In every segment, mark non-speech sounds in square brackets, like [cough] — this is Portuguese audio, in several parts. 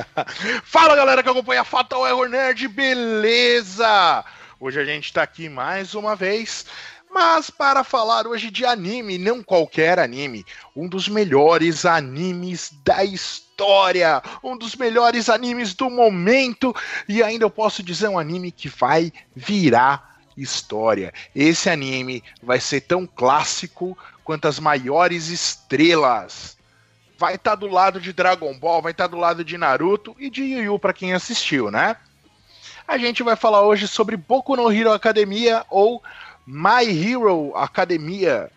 [laughs] Fala galera que acompanha Fatal Error Nerd, beleza? Hoje a gente tá aqui mais uma vez, mas para falar hoje de anime, não qualquer anime, um dos melhores animes da história, um dos melhores animes do momento, e ainda eu posso dizer um anime que vai virar história. Esse anime vai ser tão clássico quanto as maiores estrelas vai estar tá do lado de Dragon Ball, vai estar tá do lado de Naruto e de Yu Yu para quem assistiu, né? A gente vai falar hoje sobre Boku no Hero Academia ou My Hero Academia.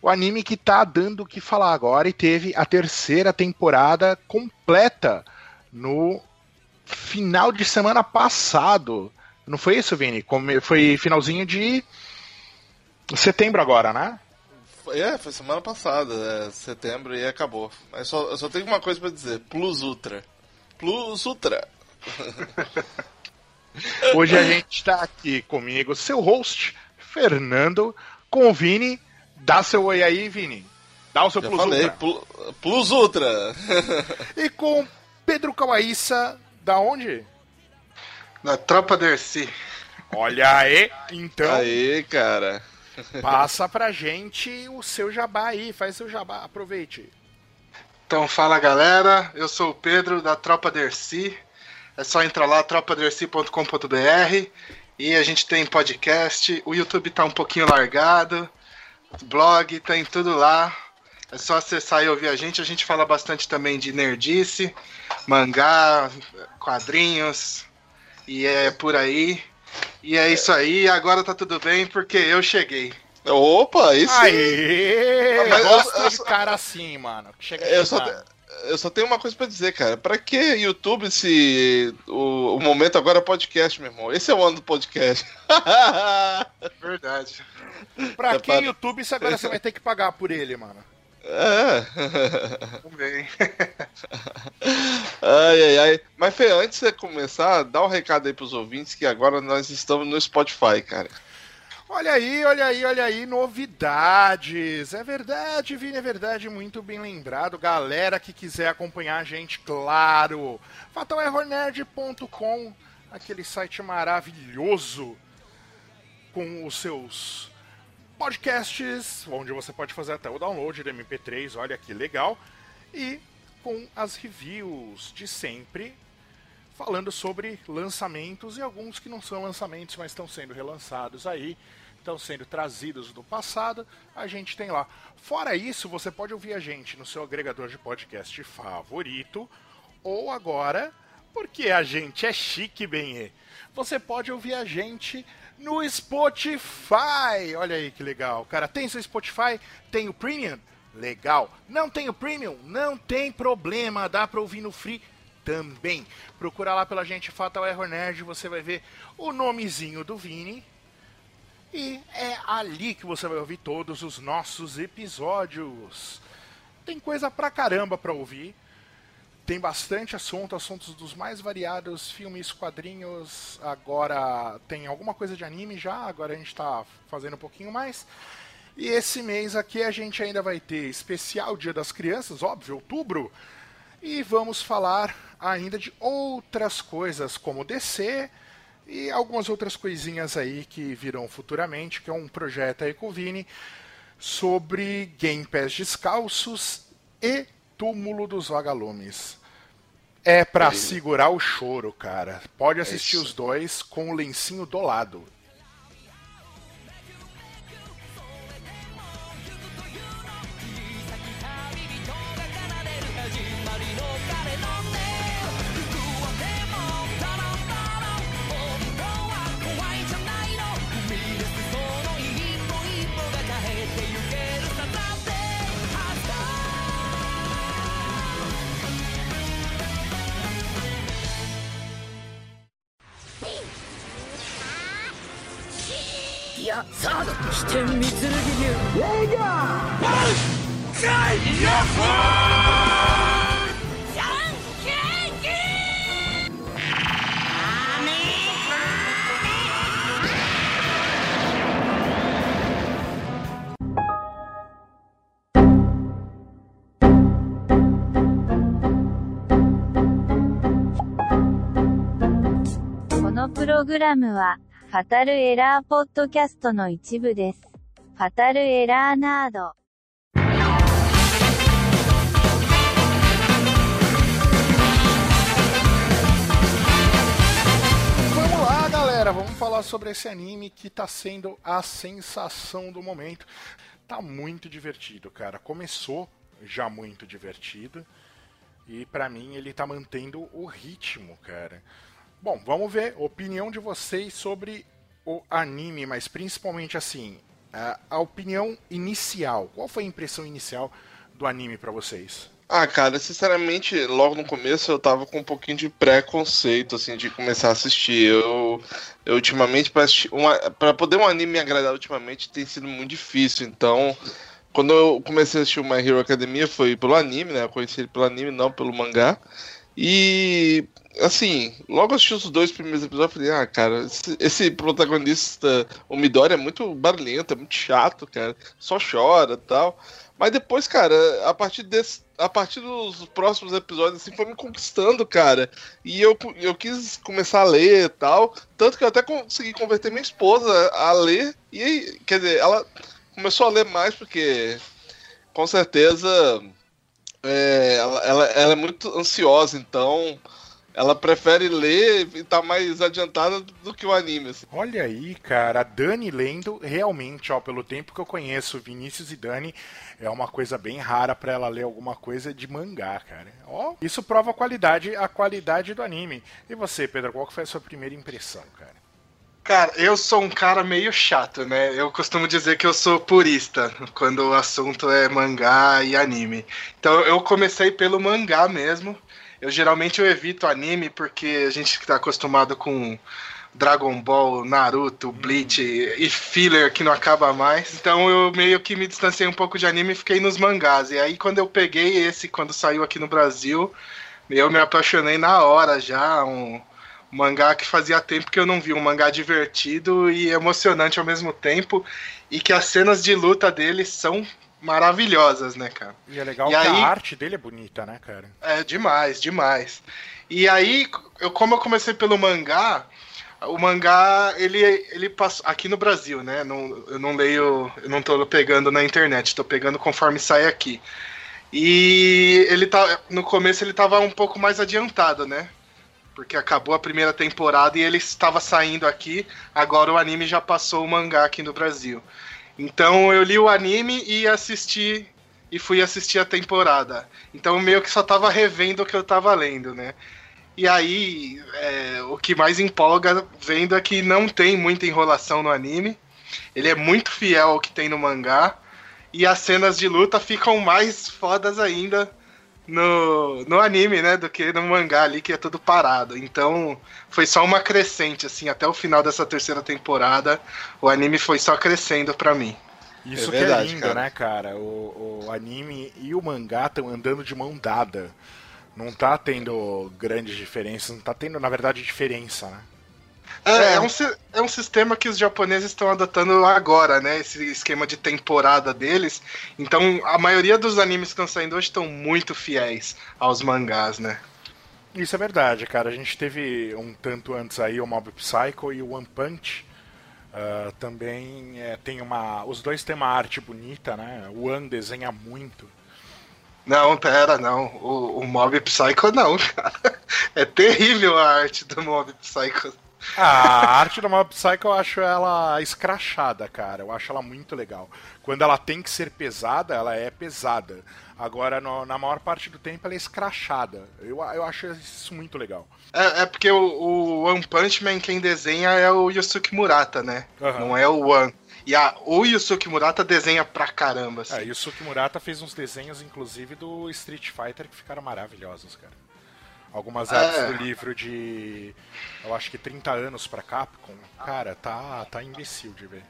O anime que tá dando o que falar agora e teve a terceira temporada completa no final de semana passado. Não foi isso, Vini? Foi finalzinho de setembro agora, né? É, foi semana passada, é, setembro, e acabou. Mas só, eu só tenho uma coisa para dizer: Plus Ultra. Plus Ultra. [laughs] Hoje a gente está aqui comigo, seu host, Fernando, com o Vini. Dá seu oi aí, Vini. Dá o seu Já Plus falei, Ultra. Pl plus Ultra. [laughs] e com Pedro Cauaíça, da onde? Da Tropa Dercy. Olha aí, então. Aí, cara. Passa pra gente o seu jabá aí, faz seu jabá, aproveite. Então fala galera, eu sou o Pedro da Tropa Dercy. É só entrar lá, tropadercy.com.br e a gente tem podcast, o YouTube tá um pouquinho largado, blog, tem tudo lá. É só acessar e ouvir a gente. A gente fala bastante também de nerdice, mangá, quadrinhos, e é por aí. E é isso aí, agora tá tudo bem porque eu cheguei. Opa, isso Aê! Mas gosto eu, de cara assim, mano. Chega eu só, eu só tenho uma coisa para dizer, cara. Pra que YouTube se o, o momento agora é podcast, meu irmão? Esse é o ano do podcast. [laughs] Verdade. Pra é que para... YouTube se agora você vai ter que pagar por ele, mano? É. Também. [laughs] ai, ai, ai. Mas, Fê, antes de você começar, dá um recado aí pros ouvintes que agora nós estamos no Spotify, cara. Olha aí, olha aí, olha aí, novidades. É verdade, Vini, é verdade, muito bem lembrado. Galera que quiser acompanhar a gente, claro. fatalerrornerd.com, aquele site maravilhoso com os seus podcasts, onde você pode fazer até o download do MP3, olha que legal, e com as reviews de sempre, falando sobre lançamentos e alguns que não são lançamentos, mas estão sendo relançados aí, estão sendo trazidos do passado, a gente tem lá. Fora isso, você pode ouvir a gente no seu agregador de podcast favorito, ou agora, porque a gente é chique, bem, você pode ouvir a gente no Spotify. Olha aí que legal. Cara, tem seu Spotify? Tem o Premium? Legal. Não tem o Premium? Não tem problema. Dá pra ouvir no Free também. Procura lá pela gente Fatal Error Nerd, você vai ver o nomezinho do Vini. E é ali que você vai ouvir todos os nossos episódios. Tem coisa pra caramba pra ouvir tem bastante assunto, assuntos dos mais variados, filmes, quadrinhos. Agora tem alguma coisa de anime já, agora a gente está fazendo um pouquinho mais. E esse mês aqui a gente ainda vai ter especial Dia das Crianças, óbvio, outubro. E vamos falar ainda de outras coisas, como DC e algumas outras coisinhas aí que virão futuramente, que é um projeto aí com o Vini, sobre Game Pass descalços e Túmulo dos Vagalumes. É para segurar o choro, cara. Pode assistir é os dois com o lencinho do lado. グラムは、ファタルエラーポッドキャストの一部です。ファタルエラーナード。Vamos lá, galera, vamos falar sobre esse anime que tá sendo a sensação do momento. Tá muito divertido, cara. Começou já muito divertido e pra mim ele tá mantendo o ritmo, cara. Bom, vamos ver a opinião de vocês sobre o anime, mas principalmente assim, a, opinião inicial. Qual foi a impressão inicial do anime pra vocês? Ah, cara, sinceramente, logo no começo eu tava com um pouquinho de preconceito, assim, de começar a assistir. Eu, eu ultimamente, pra, assistir uma, pra poder um anime me agradar ultimamente, tem sido muito difícil. Então, quando eu comecei a assistir o My Hero Academia, foi pelo anime, né? Eu conheci ele pelo anime, não pelo mangá. E, assim, logo assisti os dois primeiros episódios, falei, ah, cara, esse, esse protagonista, o Midori, é muito barulhento, é muito chato, cara. Só chora tal. Mas depois, cara, a partir desse, a partir dos próximos episódios, assim, foi me conquistando, cara. E eu, eu quis começar a ler e tal. Tanto que eu até consegui converter minha esposa a ler. E, quer dizer, ela começou a ler mais porque, com certeza, é, ela, ela, ela é muito ansiosa, então ela prefere ler e tá mais adiantada do que o anime. Assim. Olha aí, cara, a Dani lendo, realmente, ó, pelo tempo que eu conheço Vinícius e Dani, é uma coisa bem rara para ela ler alguma coisa de mangá, cara. Ó, isso prova a qualidade, a qualidade do anime. E você, Pedro, qual foi a sua primeira impressão, cara? Cara, eu sou um cara meio chato, né? Eu costumo dizer que eu sou purista quando o assunto é mangá e anime. Então eu comecei pelo mangá mesmo. Eu geralmente eu evito anime porque a gente está acostumado com Dragon Ball, Naruto, Bleach e filler que não acaba mais. Então eu meio que me distanciei um pouco de anime e fiquei nos mangás. E aí quando eu peguei esse, quando saiu aqui no Brasil, eu me apaixonei na hora já. Um, mangá que fazia tempo que eu não vi. Um mangá divertido e emocionante ao mesmo tempo. E que as cenas de luta dele são maravilhosas, né, cara? E é legal E que aí- a arte dele é bonita, né, cara? É demais, demais. E aí, eu, como eu comecei pelo mangá, o mangá, ele, ele passou. Aqui no Brasil, né? Não, eu não leio. Eu não tô pegando na internet, tô pegando conforme sai aqui. E ele tá. No começo ele tava um pouco mais adiantado, né? Porque acabou a primeira temporada e ele estava saindo aqui. Agora o anime já passou o mangá aqui no Brasil. Então eu li o anime e assisti. E fui assistir a temporada. Então meio que só tava revendo o que eu tava lendo, né? E aí, é, o que mais empolga vendo é que não tem muita enrolação no anime. Ele é muito fiel ao que tem no mangá. E as cenas de luta ficam mais fodas ainda no, no anime, né? Do que no mangá ali, que é tudo parado. Então, foi só uma crescente, assim, até o final dessa terceira temporada. O anime foi só crescendo pra mim. Isso É que é verdade, lindo, cara. né, cara? O, o anime e o mangá estão andando de mão dada. Não tá tendo grandes diferenças, não tá tendo, na verdade, diferença, né? É, É. é um, é um sistema que os japoneses estão adotando agora, né? Esse esquema de temporada deles. Então, a maioria dos animes que estão saindo hoje estão muito fiéis aos mangás, né? Isso é verdade, cara. A gente teve um tanto antes aí o Mob Psycho e o One Punch. Ah, também é, tem uma. Os dois têm uma arte bonita, né? O One desenha muito. Não, pera, não. O, o Mob Psycho não, [laughs] cara. É terrível a arte do Mob Psycho. [laughs] A arte do Mob Psycho eu acho ela escrachada, cara. Eu acho ela muito legal. Quando ela tem que ser pesada, ela é pesada. Agora, no- na maior parte do tempo, ela é escrachada. Eu, eu acho isso muito legal. É, é porque o, o One Punch Man quem desenha é o Yusuke Murata, né? Aham. Não é o One. E a, o Yusuke Murata desenha pra caramba, assim. É, e o Suki Murata fez uns desenhos, inclusive, do Street Fighter que ficaram maravilhosos, cara. Algumas artes É. do livro de. Eu acho que 30 anos pra Capcom. Cara, tá, tá imbecil de ver.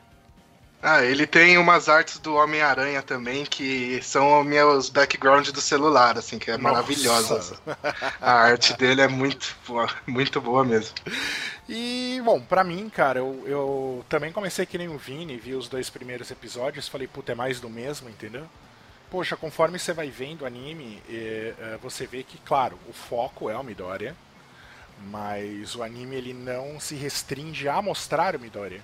Ah, ele tem umas artes do Homem-Aranha também, que são os meus background do celular, assim, que é Nossa. maravilhosa. A arte dele é muito boa, muito boa mesmo. E, bom, pra mim, cara, eu, eu também comecei que nem o Vini, vi os dois primeiros episódios, falei, puta, é mais do mesmo, entendeu? Poxa, conforme você vai vendo o anime, eh, eh, você vê que, claro, o foco é o Midoriya, Mas o anime ele não se restringe a mostrar o Midoriya.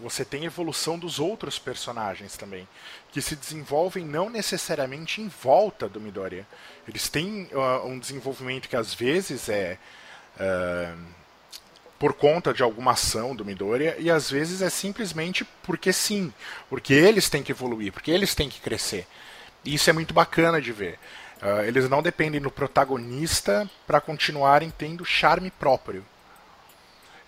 Você tem evolução dos outros personagens também, que se desenvolvem não necessariamente em volta do Midoriya. Eles têm uh, um desenvolvimento que às vezes é uh, por conta de alguma ação do Midoriya e às vezes é simplesmente porque sim, porque eles têm que evoluir, porque eles têm que crescer. E isso é muito bacana de ver. Uh, eles não dependem do protagonista para continuarem tendo charme próprio.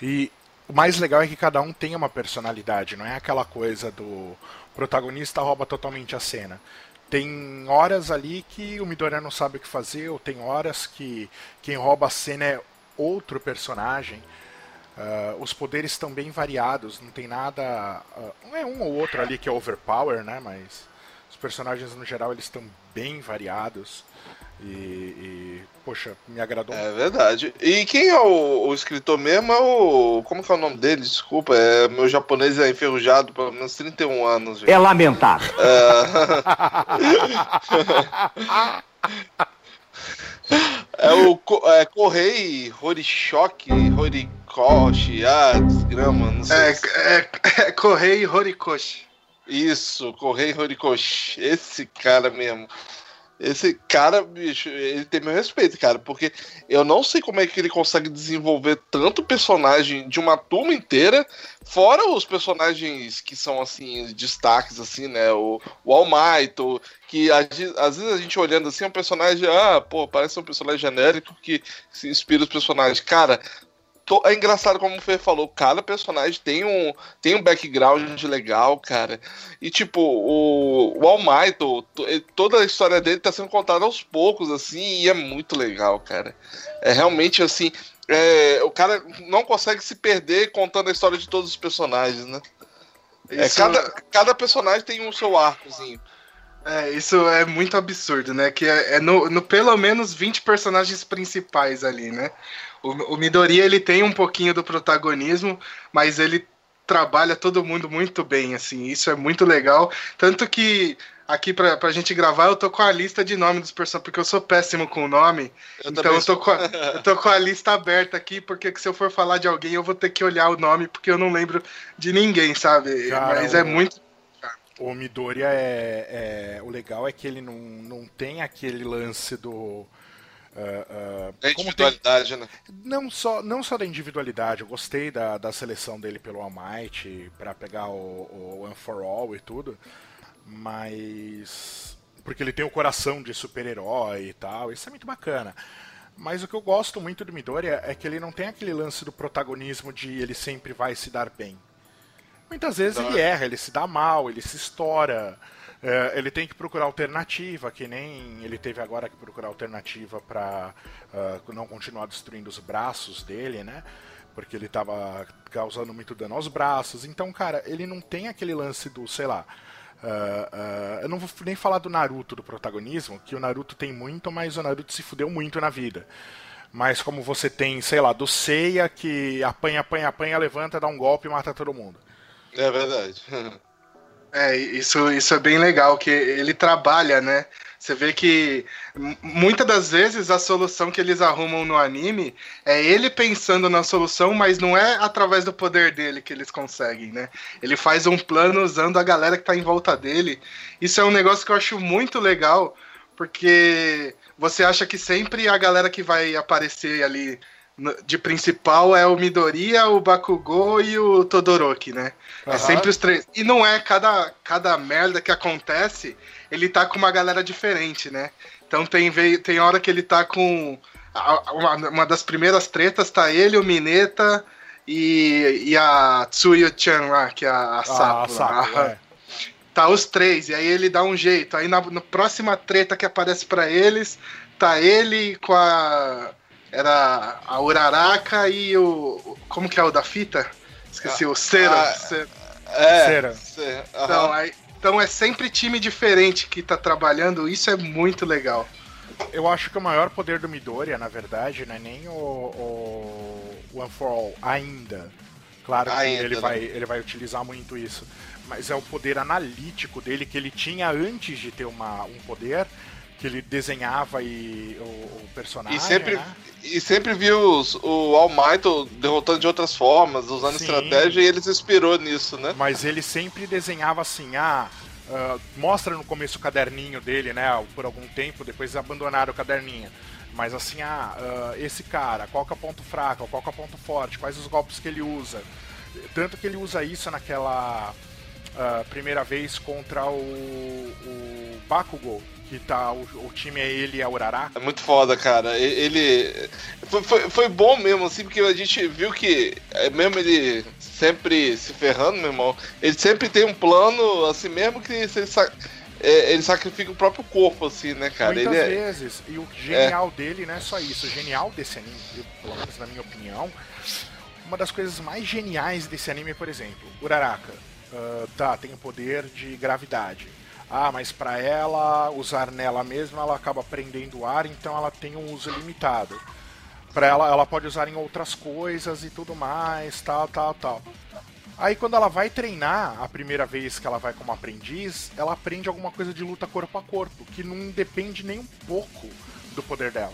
E o mais legal é que cada um tem uma personalidade, não é aquela coisa do protagonista rouba totalmente a cena. Tem horas ali que o Midoriya não sabe o que fazer, ou tem horas que quem rouba a cena é outro personagem. Uh, os poderes estão bem variados, não tem nada. Uh, não é um ou outro ali que é overpower, né? Mas os personagens no geral eles estão bem variados. E, e, poxa, me agradou. É verdade. E quem é o, o, escritor mesmo é o. Como que é o nome dele? Desculpa, é, meu japonês é enferrujado pelo menos 31 anos. Gente. É lamentável. É, [laughs] é o é, Correi Horikoshi, Horikoshi, ah, desgrama, não sei. É, é, é Correi Horikoshi. Isso, Correi Horikoshi. Esse cara mesmo. Esse cara, bicho, ele tem meu respeito, cara, porque eu não sei como é que ele consegue desenvolver tanto personagem de uma turma inteira, fora os personagens que são, assim, destaques, assim, né? O, o All Might, o, que às vezes a gente olhando assim, é um personagem, ah, pô, parece um personagem genérico que se inspira os personagens. Cara, é engraçado como o Fer falou, cada personagem tem um, tem um background legal, cara. E tipo, o, o All Might, toda a história dele tá sendo contada aos poucos, assim, e é muito legal, cara. É realmente assim. É, o cara não consegue se perder contando a história de todos os personagens, né? É, cada, cada personagem tem um seu arcozinho. É, isso é muito absurdo, né? Que é, é no, no, pelo menos 20 personagens principais ali, né? O, o Midoriya ele tem um pouquinho do protagonismo, mas ele trabalha todo mundo muito bem, assim, isso é muito legal. Tanto que aqui pra, pra gente gravar, eu tô com a lista de nomes dos personagens, porque eu sou péssimo com o nome. Eu então eu tô, com a, [laughs] eu tô com a lista aberta aqui, porque se eu for falar de alguém, eu vou ter que olhar o nome, porque eu não lembro de ninguém, sabe? Cara, Mas é muito. O Midoriya é, é. O legal é que ele não, não tem aquele lance do Uh, uh, individualidade, tem... né? Não só, não só da individualidade, eu gostei da, da seleção dele pelo All Might para pegar o, o One for All e tudo, mas. Porque ele tem o coração de super-herói e tal, isso é muito bacana. Mas o que eu gosto muito do Midoriya é que ele não tem aquele lance do protagonismo de ele sempre vai se dar bem. Muitas vezes ele erra, ele se dá mal, ele se estoura. É, ele tem que procurar alternativa, que nem ele teve agora que procurar alternativa para uh, ah, não continuar destruindo os braços dele, né? Porque ele estava causando muito dano aos braços. Então, cara, ele não tem aquele lance do, sei lá. Uh, eu não vou nem falar do Naruto, do protagonismo, que o Naruto tem muito, mas o Naruto se fudeu muito na vida. Mas como você tem, sei lá, do Seiya que apanha, apanha, apanha, levanta, dá um golpe e mata todo mundo. É verdade. [laughs] É, isso, isso é bem legal, que ele trabalha, né? Você vê que muitas das vezes a solução que eles arrumam no anime é ele pensando na solução, mas não é através do poder dele que eles conseguem, né? Ele faz um plano usando a galera que tá em volta dele. Isso é um negócio que eu acho muito legal, porque você acha que sempre a galera que vai aparecer ali de principal é o Midoriya, o Bakugou e o Todoroki, né? Uhum. É sempre os três. E não é cada, cada merda que acontece, ele tá com uma galera diferente, né? Então tem, tem hora que ele tá com. Uma, uma das primeiras tretas tá ele, o Mineta e, e a Tsuyu-chan lá, que é a, a Sapo. Ah, a Sapo é. Tá os três, e aí ele dá um jeito. Aí na, na próxima treta que aparece para eles, tá ele com a era a Uraraka e o. Como que é o da fita? Esqueci, ah, o Cera. Ah, Cera. É, Cera. Cera. Uhum. Então, aí, então é sempre time diferente que tá trabalhando, isso é muito legal. Eu acho que o maior poder do Midoriya, na verdade, não é nem o, o One for All ainda. Claro que ainda, ele, né? vai, ele vai utilizar muito isso. Mas é o poder analítico dele que ele tinha antes de ter uma, um poder, que ele desenhava e o, o personagem. E sempre, né? e sempre viu os- o All Might derrotando de outras formas, usando Sim. estratégia, e ele se inspirou nisso, né? Mas ele sempre desenhava assim, ah, ah, mostra no começo o caderninho dele, né? Por algum tempo, depois abandonaram o caderninho. Mas assim, ah, ah, esse cara, qual que é o ponto fraco, qual que é o ponto forte, quais os golpes que ele usa. Tanto que ele usa isso naquela ah, primeira vez contra o, o Bakugo, que tá, o, o time é ele e a Urará. É muito foda, cara. Ele. Foi, foi, foi bom mesmo, assim, porque a gente viu que, é, mesmo ele sempre se ferrando, meu irmão, ele sempre tem um plano, assim, mesmo que se ele, sa- é, ele sacrifica o próprio corpo, assim, né, cara? Muitas Ele é. vezes. E o genial dele não é só isso. O genial desse anime, pelo menos na minha opinião, uma das coisas mais geniais desse anime, por exemplo, Uraraka. ah, tá, tem o poder de gravidade. Ah, mas pra ela usar nela mesma, ela acaba prendendo o ar, então ela tem um uso limitado. Pra ela, ela pode usar em outras coisas e tudo mais, tal, tal, tal. Aí quando ela vai treinar, a primeira vez que ela vai como aprendiz, ela aprende alguma coisa de luta corpo a corpo, que não depende nem um pouco do poder dela.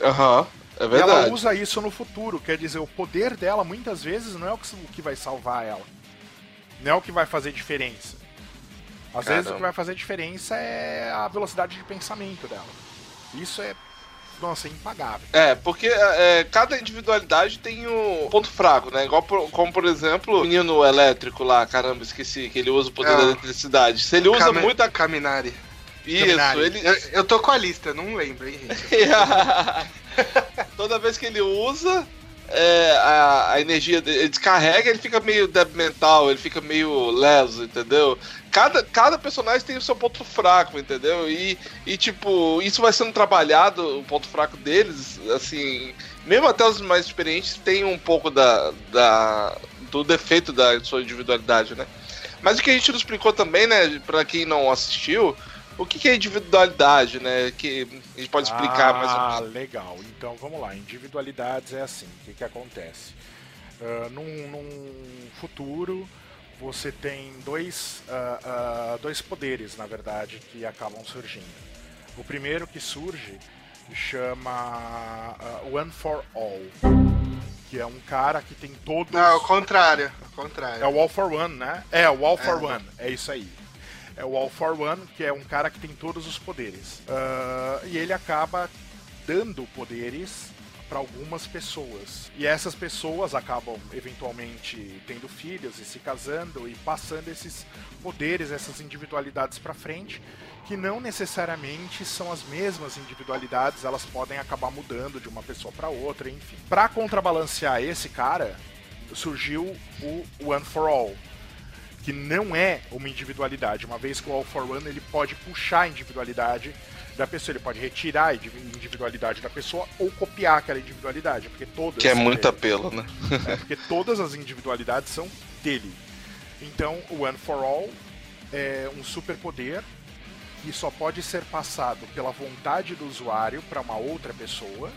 Aham, é E ela verdade. usa isso no futuro, quer dizer, o poder dela muitas vezes não é o que vai salvar ela. Não é o que vai fazer diferença. Às vezes o Caramba. que vai fazer diferença é a velocidade de pensamento dela. Isso é, nossa, é impagável. É, porque é, cada individualidade tem um ponto fraco, né? Igual, por- como por exemplo, o menino elétrico lá, caramba, esqueci, que ele usa o poder É. da eletricidade. Se ele usa Kame- muito a... Kaminari. Isso, Caminari. ele... Eu, eu tô com a lista, não lembro, hein, gente? [laughs] Toda vez que ele usa, é, a, a energia ele descarrega, ele fica meio débil mental, ele fica meio leso, entendeu? Cada, cada personagem tem o seu ponto fraco, entendeu? E, e tipo, isso vai sendo trabalhado, o ponto fraco deles, assim, mesmo até os mais experientes tem um pouco da, da, do defeito da sua individualidade, né? Mas o que a gente não explicou também, né, pra quem não assistiu, o que que é individualidade, né? Que a gente pode explicar mais ou menos. Ah, legal. Então vamos lá. Individualidades é assim. O que, que acontece? Ah, num, num futuro, você tem dois, ah, ah, dois poderes, na verdade, que acabam surgindo. O primeiro que surge chama ah, One for All, que é um cara que tem todos. Não, ao contrário. Ao contrário. É o All for One, né? É, o All for É. One, é isso aí. É o All for One, que é um cara que tem todos os poderes. Ah, e ele acaba dando poderes para algumas pessoas. E essas pessoas acabam eventualmente tendo filhos e se casando e passando esses poderes, essas individualidades para frente, que não necessariamente são as mesmas individualidades, elas podem acabar mudando de uma pessoa para outra, enfim. Para contrabalancear esse cara, surgiu o One for All, que não é uma individualidade, uma vez que o All for One ele pode puxar a individualidade da pessoa, ele pode retirar a indivi- individualidade da pessoa ou copiar aquela individualidade, porque todas Que é muito apelo, né? É, porque todas as individualidades são dele. Então, o One for All é um superpoder que só pode ser passado pela vontade do usuário para uma outra pessoa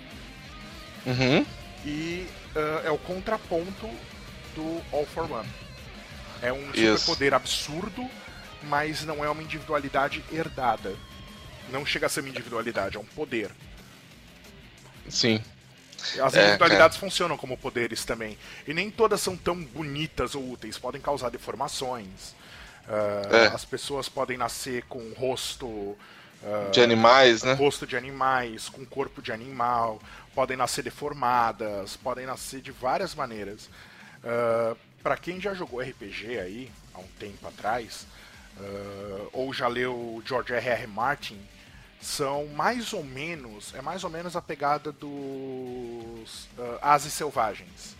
Uhum. e ah, é o contraponto do All for One. É um Isso. superpoder absurdo, mas não é uma individualidade herdada. Não chega a ser uma individualidade, é um poder. Sim. As É, individualidades funcionam como poderes também. E nem todas são tão bonitas ou úteis. Podem causar deformações. Ah, É. As pessoas podem nascer com rosto. ah, De animais, né? rosto de animais, com corpo de animal, podem nascer deformadas, podem nascer de várias maneiras. Para quem já jogou RPG aí, há um tempo atrás, ah, ou já leu George R. R. Martin, são mais ou menos, é mais ou menos a pegada dos ah, Ases Selvagens.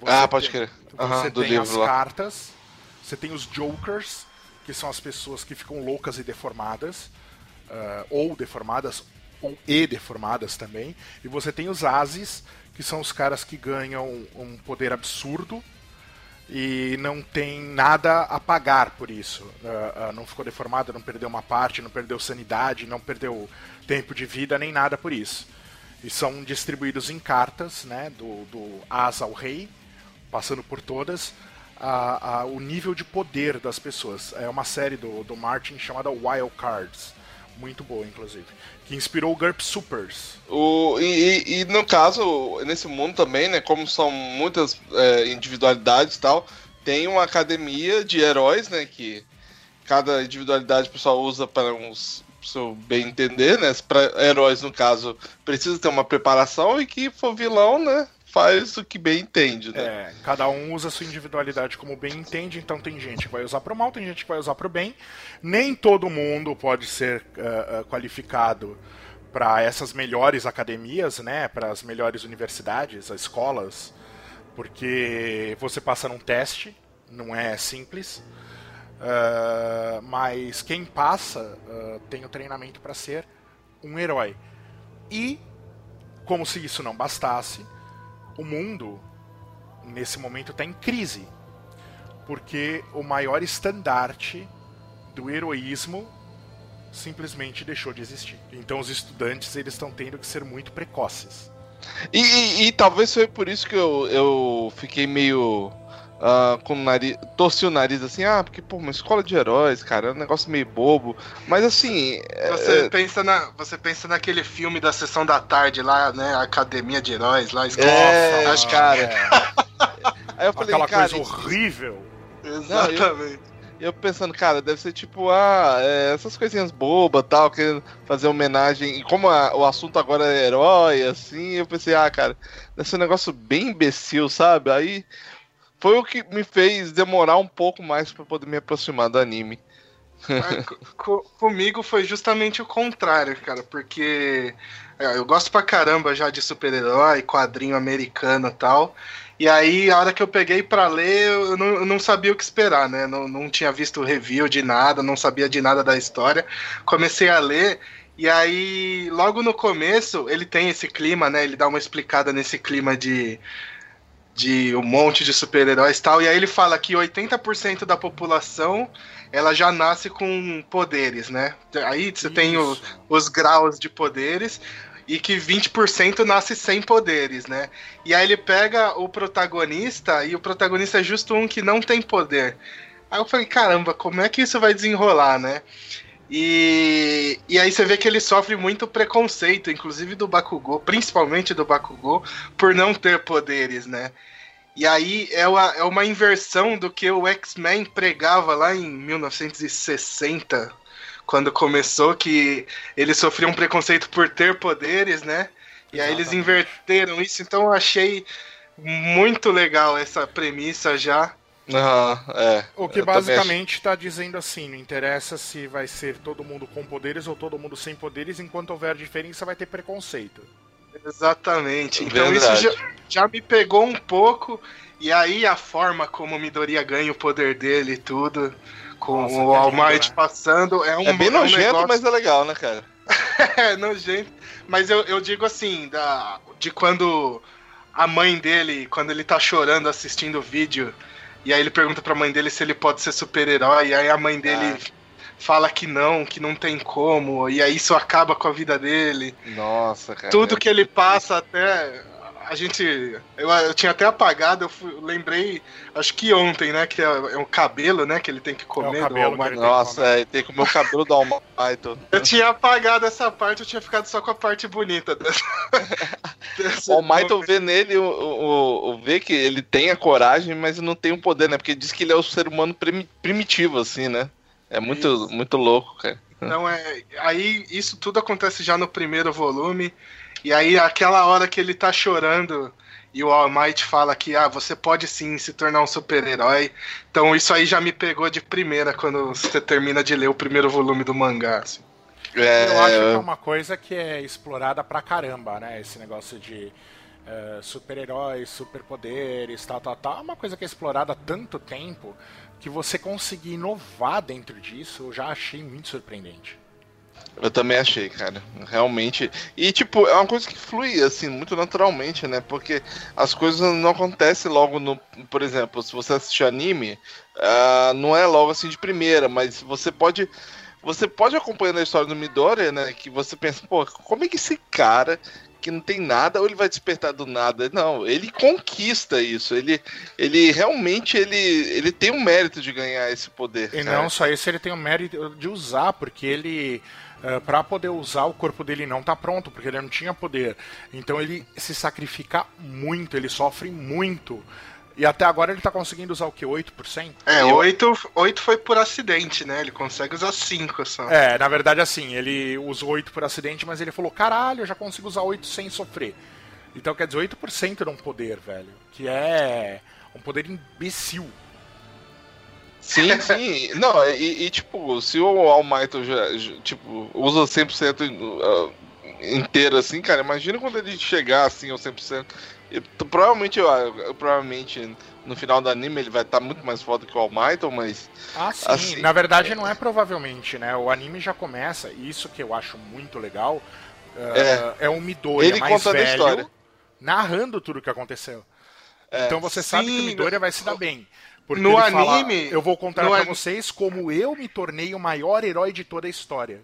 Você Ah, pode tem- crer. Você Aham, do tem as lá. cartas, você tem os Jokers, que são as pessoas que ficam loucas e deformadas, ah, ou deformadas, ou e deformadas também. E você tem os Ases, que são os caras que ganham um poder absurdo e não tem nada a pagar por isso. Ah, ah, não ficou deformado, não perdeu uma parte, não perdeu sanidade, não perdeu tempo de vida, nem nada por isso. E são distribuídos em cartas, né, do, do As ao Rei, passando por todas, a- o nível de poder das pessoas. É uma série do, do Martin chamada Wild Cards. Muito boa, inclusive. Que inspirou o GURP Supers. O, e, e- no caso, nesse mundo também, né? Como são muitas é, individualidades e tal, tem uma academia de heróis, né? Que cada individualidade o pessoal usa para uns seu bem entender, né? Para heróis, no caso, precisa ter uma preparação e que for vilão, né? Faz o que bem entende, né? É, cada um usa sua individualidade como bem entende, então tem gente que vai usar pro mal, tem gente que vai usar pro bem. Nem todo mundo pode ser ah, qualificado para essas melhores academias, né? Para as melhores universidades, as escolas, porque você passa num teste, não é simples. Ah, mas quem passa ah, tem o treinamento para ser um herói. E, como se isso não bastasse, o mundo nesse momento está em crise. Porque o maior estandarte do heroísmo simplesmente deixou de existir. Então os estudantes eles estão tendo que ser muito precoces. E, e- e talvez foi por isso que eu, eu fiquei meio. Ah, com o nariz. Torci o nariz assim, ah, porque, pô, uma escola de heróis, cara, é um negócio meio bobo. Mas assim. é- Você, pensa na, você pensa naquele filme da sessão da tarde lá, né? Academia de Heróis lá. escola- É, acho que- cara. [laughs] Aí eu falei, Aquela cara, coisa horrível. Exatamente. eu pensando, cara, deve ser tipo, ah, é, essas coisinhas bobas tal, querendo fazer homenagem. E como a- o assunto agora é herói, assim, eu pensei, ah, cara, deve ser um negócio bem imbecil, sabe? Aí foi o que me fez demorar um pouco mais pra poder me aproximar do anime. Co- co- comigo foi justamente o contrário, cara, porque é, eu gosto pra caramba já de super-herói, quadrinho americano e tal. E aí, a hora que eu peguei pra ler, eu não, eu não sabia o que esperar, né? Não, não tinha visto review de nada, não sabia de nada da história. Comecei a ler, e aí, logo no começo, ele tem esse clima, né? Ele dá uma explicada nesse clima de, de um monte de super-heróis e tal. E aí ele fala que 80% da população ela já nasce com poderes, né? Aí você tem o- Isso. os graus de poderes e que 20% nasce sem poderes, né? E aí ele pega o protagonista e o protagonista é justo um que não tem poder. Aí eu falei, caramba, como é que isso vai desenrolar, né? E, e aí você vê que ele sofre muito preconceito, inclusive do Bakugou, principalmente do Bakugou, por não ter poderes, né? E aí é uma, é uma inversão do que o X-Men pregava lá em 1960, quando começou, que eles sofriam preconceito por ter poderes, né? E aí eles inverteram isso, então eu achei muito legal essa premissa já. Ah, é. O que Eu basicamente está dizendo assim, não interessa se vai ser todo mundo com poderes ou todo mundo sem poderes, enquanto houver diferença vai ter preconceito. Exatamente. Então Verdade. isso já, já me pegou um pouco. E aí a forma como o Midoriya ganha o poder dele e tudo, com Nossa, o All Might né? passando, é um É bem é um nojento, negócio- mas é legal, né, cara? [laughs] É, nojento. Mas eu, eu digo assim, da, de quando a mãe dele, quando ele tá chorando assistindo o vídeo, e aí ele pergunta pra mãe dele se ele pode ser super-herói, e aí a mãe dele fala que não, que não tem como, e aí isso acaba com a vida dele. Nossa, cara. Tudo que ele passa até. A gente. Eu, eu tinha até apagado, eu fui- lembrei, acho que ontem, né? Que é, é o cabelo, né? Que ele tem que comer. do cabelo All Might. que ele Nossa, é, tem que comer o cabelo do Almighty. Eu tinha apagado essa parte, eu tinha ficado só com a parte bonita dessa. [laughs] dessa- O Almighty vê nele, o, o, o- vê que ele tem a coragem, mas não tem o poder, né? Porque diz que ele é o ser humano primi- primitivo, assim, né? É muito, Isso. muito louco, cara. Então é. Aí isso tudo acontece já no primeiro volume. E aí aquela hora que ele tá chorando e o All Might fala que ah, você pode sim se tornar um super-herói. Então isso aí já me pegou de primeira quando você termina de ler o primeiro volume do mangá. assim. É, Eu acho que é uma coisa que é explorada pra caramba, né? Esse negócio de eh, super-heróis, superpoderes, tal, tal, tal. É uma coisa que é explorada há tanto tempo que você conseguir inovar dentro disso eu já achei muito surpreendente. Eu também achei, cara. Realmente. E, tipo, é uma coisa que flui, assim, muito naturalmente, né? Porque as coisas não acontecem logo no. Por exemplo, se você assistir anime, ah, não é logo assim de primeira, mas você pode. Você pode acompanhando a história do Midoriya, né? Que você pensa, pô, como é que esse cara que não tem nada, ou ele vai despertar do nada. Não, ele conquista isso. Ele, ele realmente ele, ele tem o mérito de ganhar esse poder. E cara. não só isso, ele tem o mérito de usar, porque ele. Uh, para poder usar, o corpo dele não tá pronto, porque ele não tinha poder. Então ele se sacrifica muito, ele sofre muito. E até agora ele tá conseguindo usar o que? 8%? É, Eu- 8, 8 foi por acidente, né? Ele consegue usar 5 só. É, na verdade, assim, ele usou 8 por acidente, mas ele falou: caralho, eu já consigo usar 8 sem sofrer. Então quer dizer, 8% de um poder, velho. Que é um poder imbecil. Sim, [laughs] sim. Não, e, e, tipo, se o All Might já, já, tipo, usa 100% uh, inteiro assim, cara, imagina quando ele chegar assim ao 100%. E, t- provavelmente, eu, eu- provavelmente no final do anime ele vai estar muito mais foda que o All Might, mas Ah, sim. Assim, Na verdade, não é provavelmente, né? O anime já começa, e isso que eu acho muito legal, uh, é, um Midoriya Ele mais contando a velho história. narrando tudo o que aconteceu. É, então você sabe que o sim, Midoriya vai se dar bem. Porque no ele fala, anime- eu vou contar an- vocês como eu me tornei o maior herói de toda a história.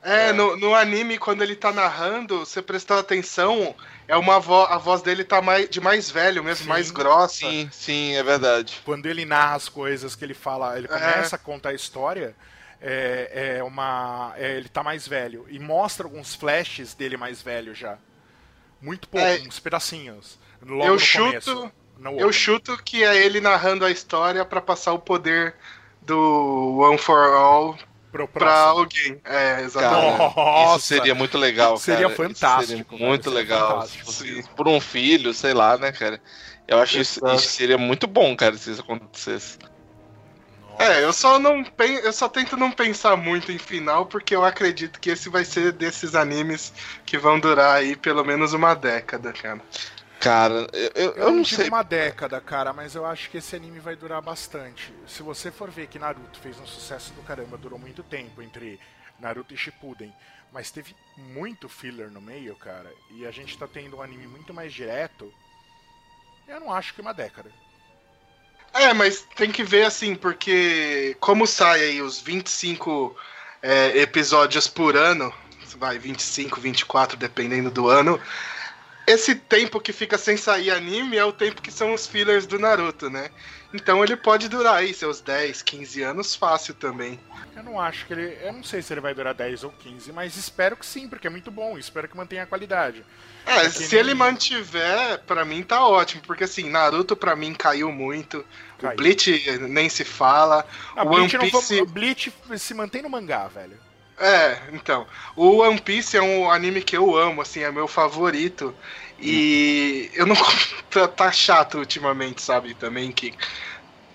É, no, no anime, quando ele tá narrando, você prestou atenção, é uma vo a voz dele tá mais, de mais velho mesmo, Sim, mais grossa. sim, sim, é verdade. Quando ele narra as coisas que ele fala, ele começa a contar a história, é, é uma. é, ele tá mais velho. E mostra alguns flashes dele mais velho já. Muito pouco, É, uns pedacinhos. Logo eu no chuto- começo, Eu chuto que é ele narrando a história pra passar o poder do One for All pro pra próximo. alguém. É, exatamente. Cara, isso seria muito legal, Seria cara. Isso fantástico, seria muito seria legal. fosse Por um filho, sei lá, né, cara? Eu acho isso, isso seria muito bom, cara, se isso acontecesse. É, eu só não pen... eu só tento não pensar muito em final, porque eu acredito que esse vai ser desses animes que vão durar aí pelo menos uma década, cara. Cara, eu, eu, Eu, não sei. uma década, cara, mas eu acho que esse anime vai durar bastante. Se você for ver que Naruto fez um sucesso do caramba, durou muito tempo entre Naruto e Shippuden, mas teve muito filler no meio, cara, e a gente tá tendo um anime muito mais direto, eu não acho que uma década. É, mas tem que ver assim, porque como sai aí os 25 é, episódios por ano, vai 25, 24, dependendo do ano, esse tempo que fica sem sair anime é o tempo que são os fillers do Naruto, né? Então ele pode durar aí seus 10, 15 anos fácil também. Eu não acho que ele. Eu não sei se ele vai durar 10 ou 15, mas espero que sim, porque é muito bom. Espero que mantenha a qualidade. É, se nem- ele mantiver, pra mim tá ótimo, porque assim, Naruto pra mim caiu muito, Caiu. o Bleach nem se fala, o Bleach, One não Piece... foi- Bleach se mantém no mangá, velho. É, então. O One Piece é um anime que eu amo, assim, é meu favorito. E eu não. [laughs] tá, tá chato ultimamente, sabe? Também que.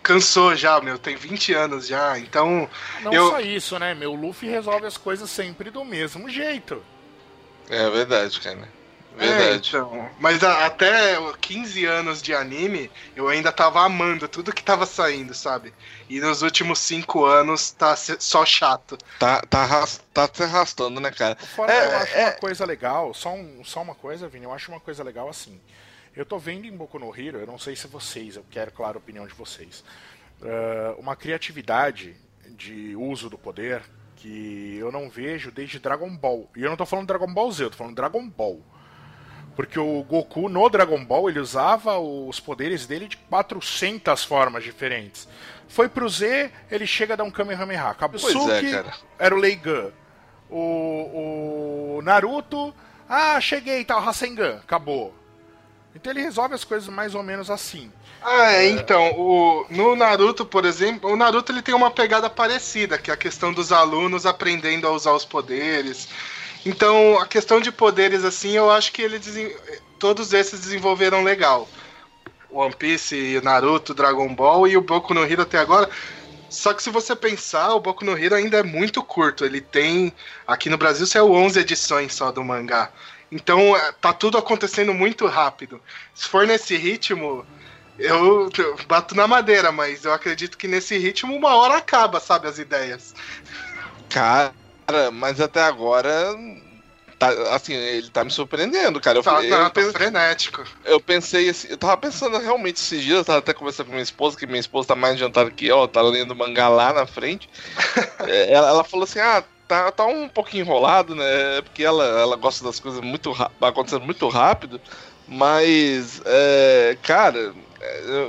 Cansou já, meu, tem 20 anos já, então. Não Eu- só isso, né? Meu Luffy resolve as coisas sempre do mesmo jeito. É verdade, cara. É, Verdade. então. Mas a- até 15 anos de anime, eu ainda tava amando tudo que tava saindo, sabe? E nos últimos 5 anos tá só chato. Tá, tá, tá se arrastando, né, cara? Fora É, eu acho é- uma coisa legal, só, um- só uma coisa, Vini, eu acho uma coisa legal assim. Eu tô vendo em Boku no Hero, eu não sei se vocês, eu quero, claro, a opinião de vocês. ah, uma criatividade de uso do poder que eu não vejo desde Dragon Ball. E eu não tô falando Dragon Ball Z, eu tô falando Dragon Ball. Porque o Goku no Dragon Ball ele usava os poderes dele de 400 formas diferentes. Foi pro Z, ele chega a dar um Kamehameha. Acabou. Pois é, era o Leigan. O, o Naruto, ah, cheguei, tá, o Rasengan, acabou. Então ele resolve as coisas mais ou menos assim. Ah, é, então, o, no Naruto, por exemplo, o Naruto ele tem uma pegada parecida, que é a questão dos alunos aprendendo a usar os poderes. Então, a questão de poderes, assim, eu acho que ele todos esses desenvolveram legal. One Piece, Naruto, Dragon Ball e o Boku no Hero até agora. Só que se você pensar, o Boku no Hero ainda é muito curto. Ele tem, aqui no Brasil, saiu 11 edições só do mangá. Então, é, tá tudo acontecendo muito rápido. Se for nesse ritmo, eu eu bato na madeira, mas eu acredito que nesse ritmo uma hora acaba, sabe, as ideias. Cara, mas até agora. Tá, assim, ele tá me surpreendendo, cara. Eu, Tá, eu, tá, tá pensei, frenético. eu pensei assim, eu tava pensando realmente esses dias, eu tava até conversando com minha esposa, que minha esposa tá mais adiantada que eu, tá lendo mangá lá na frente. [laughs] É, ela, ela falou assim: ah, tá, tá um pouquinho enrolado, né? Porque ela, ela gosta das coisas muito acontecendo muito rápido. Mas, é, cara, é,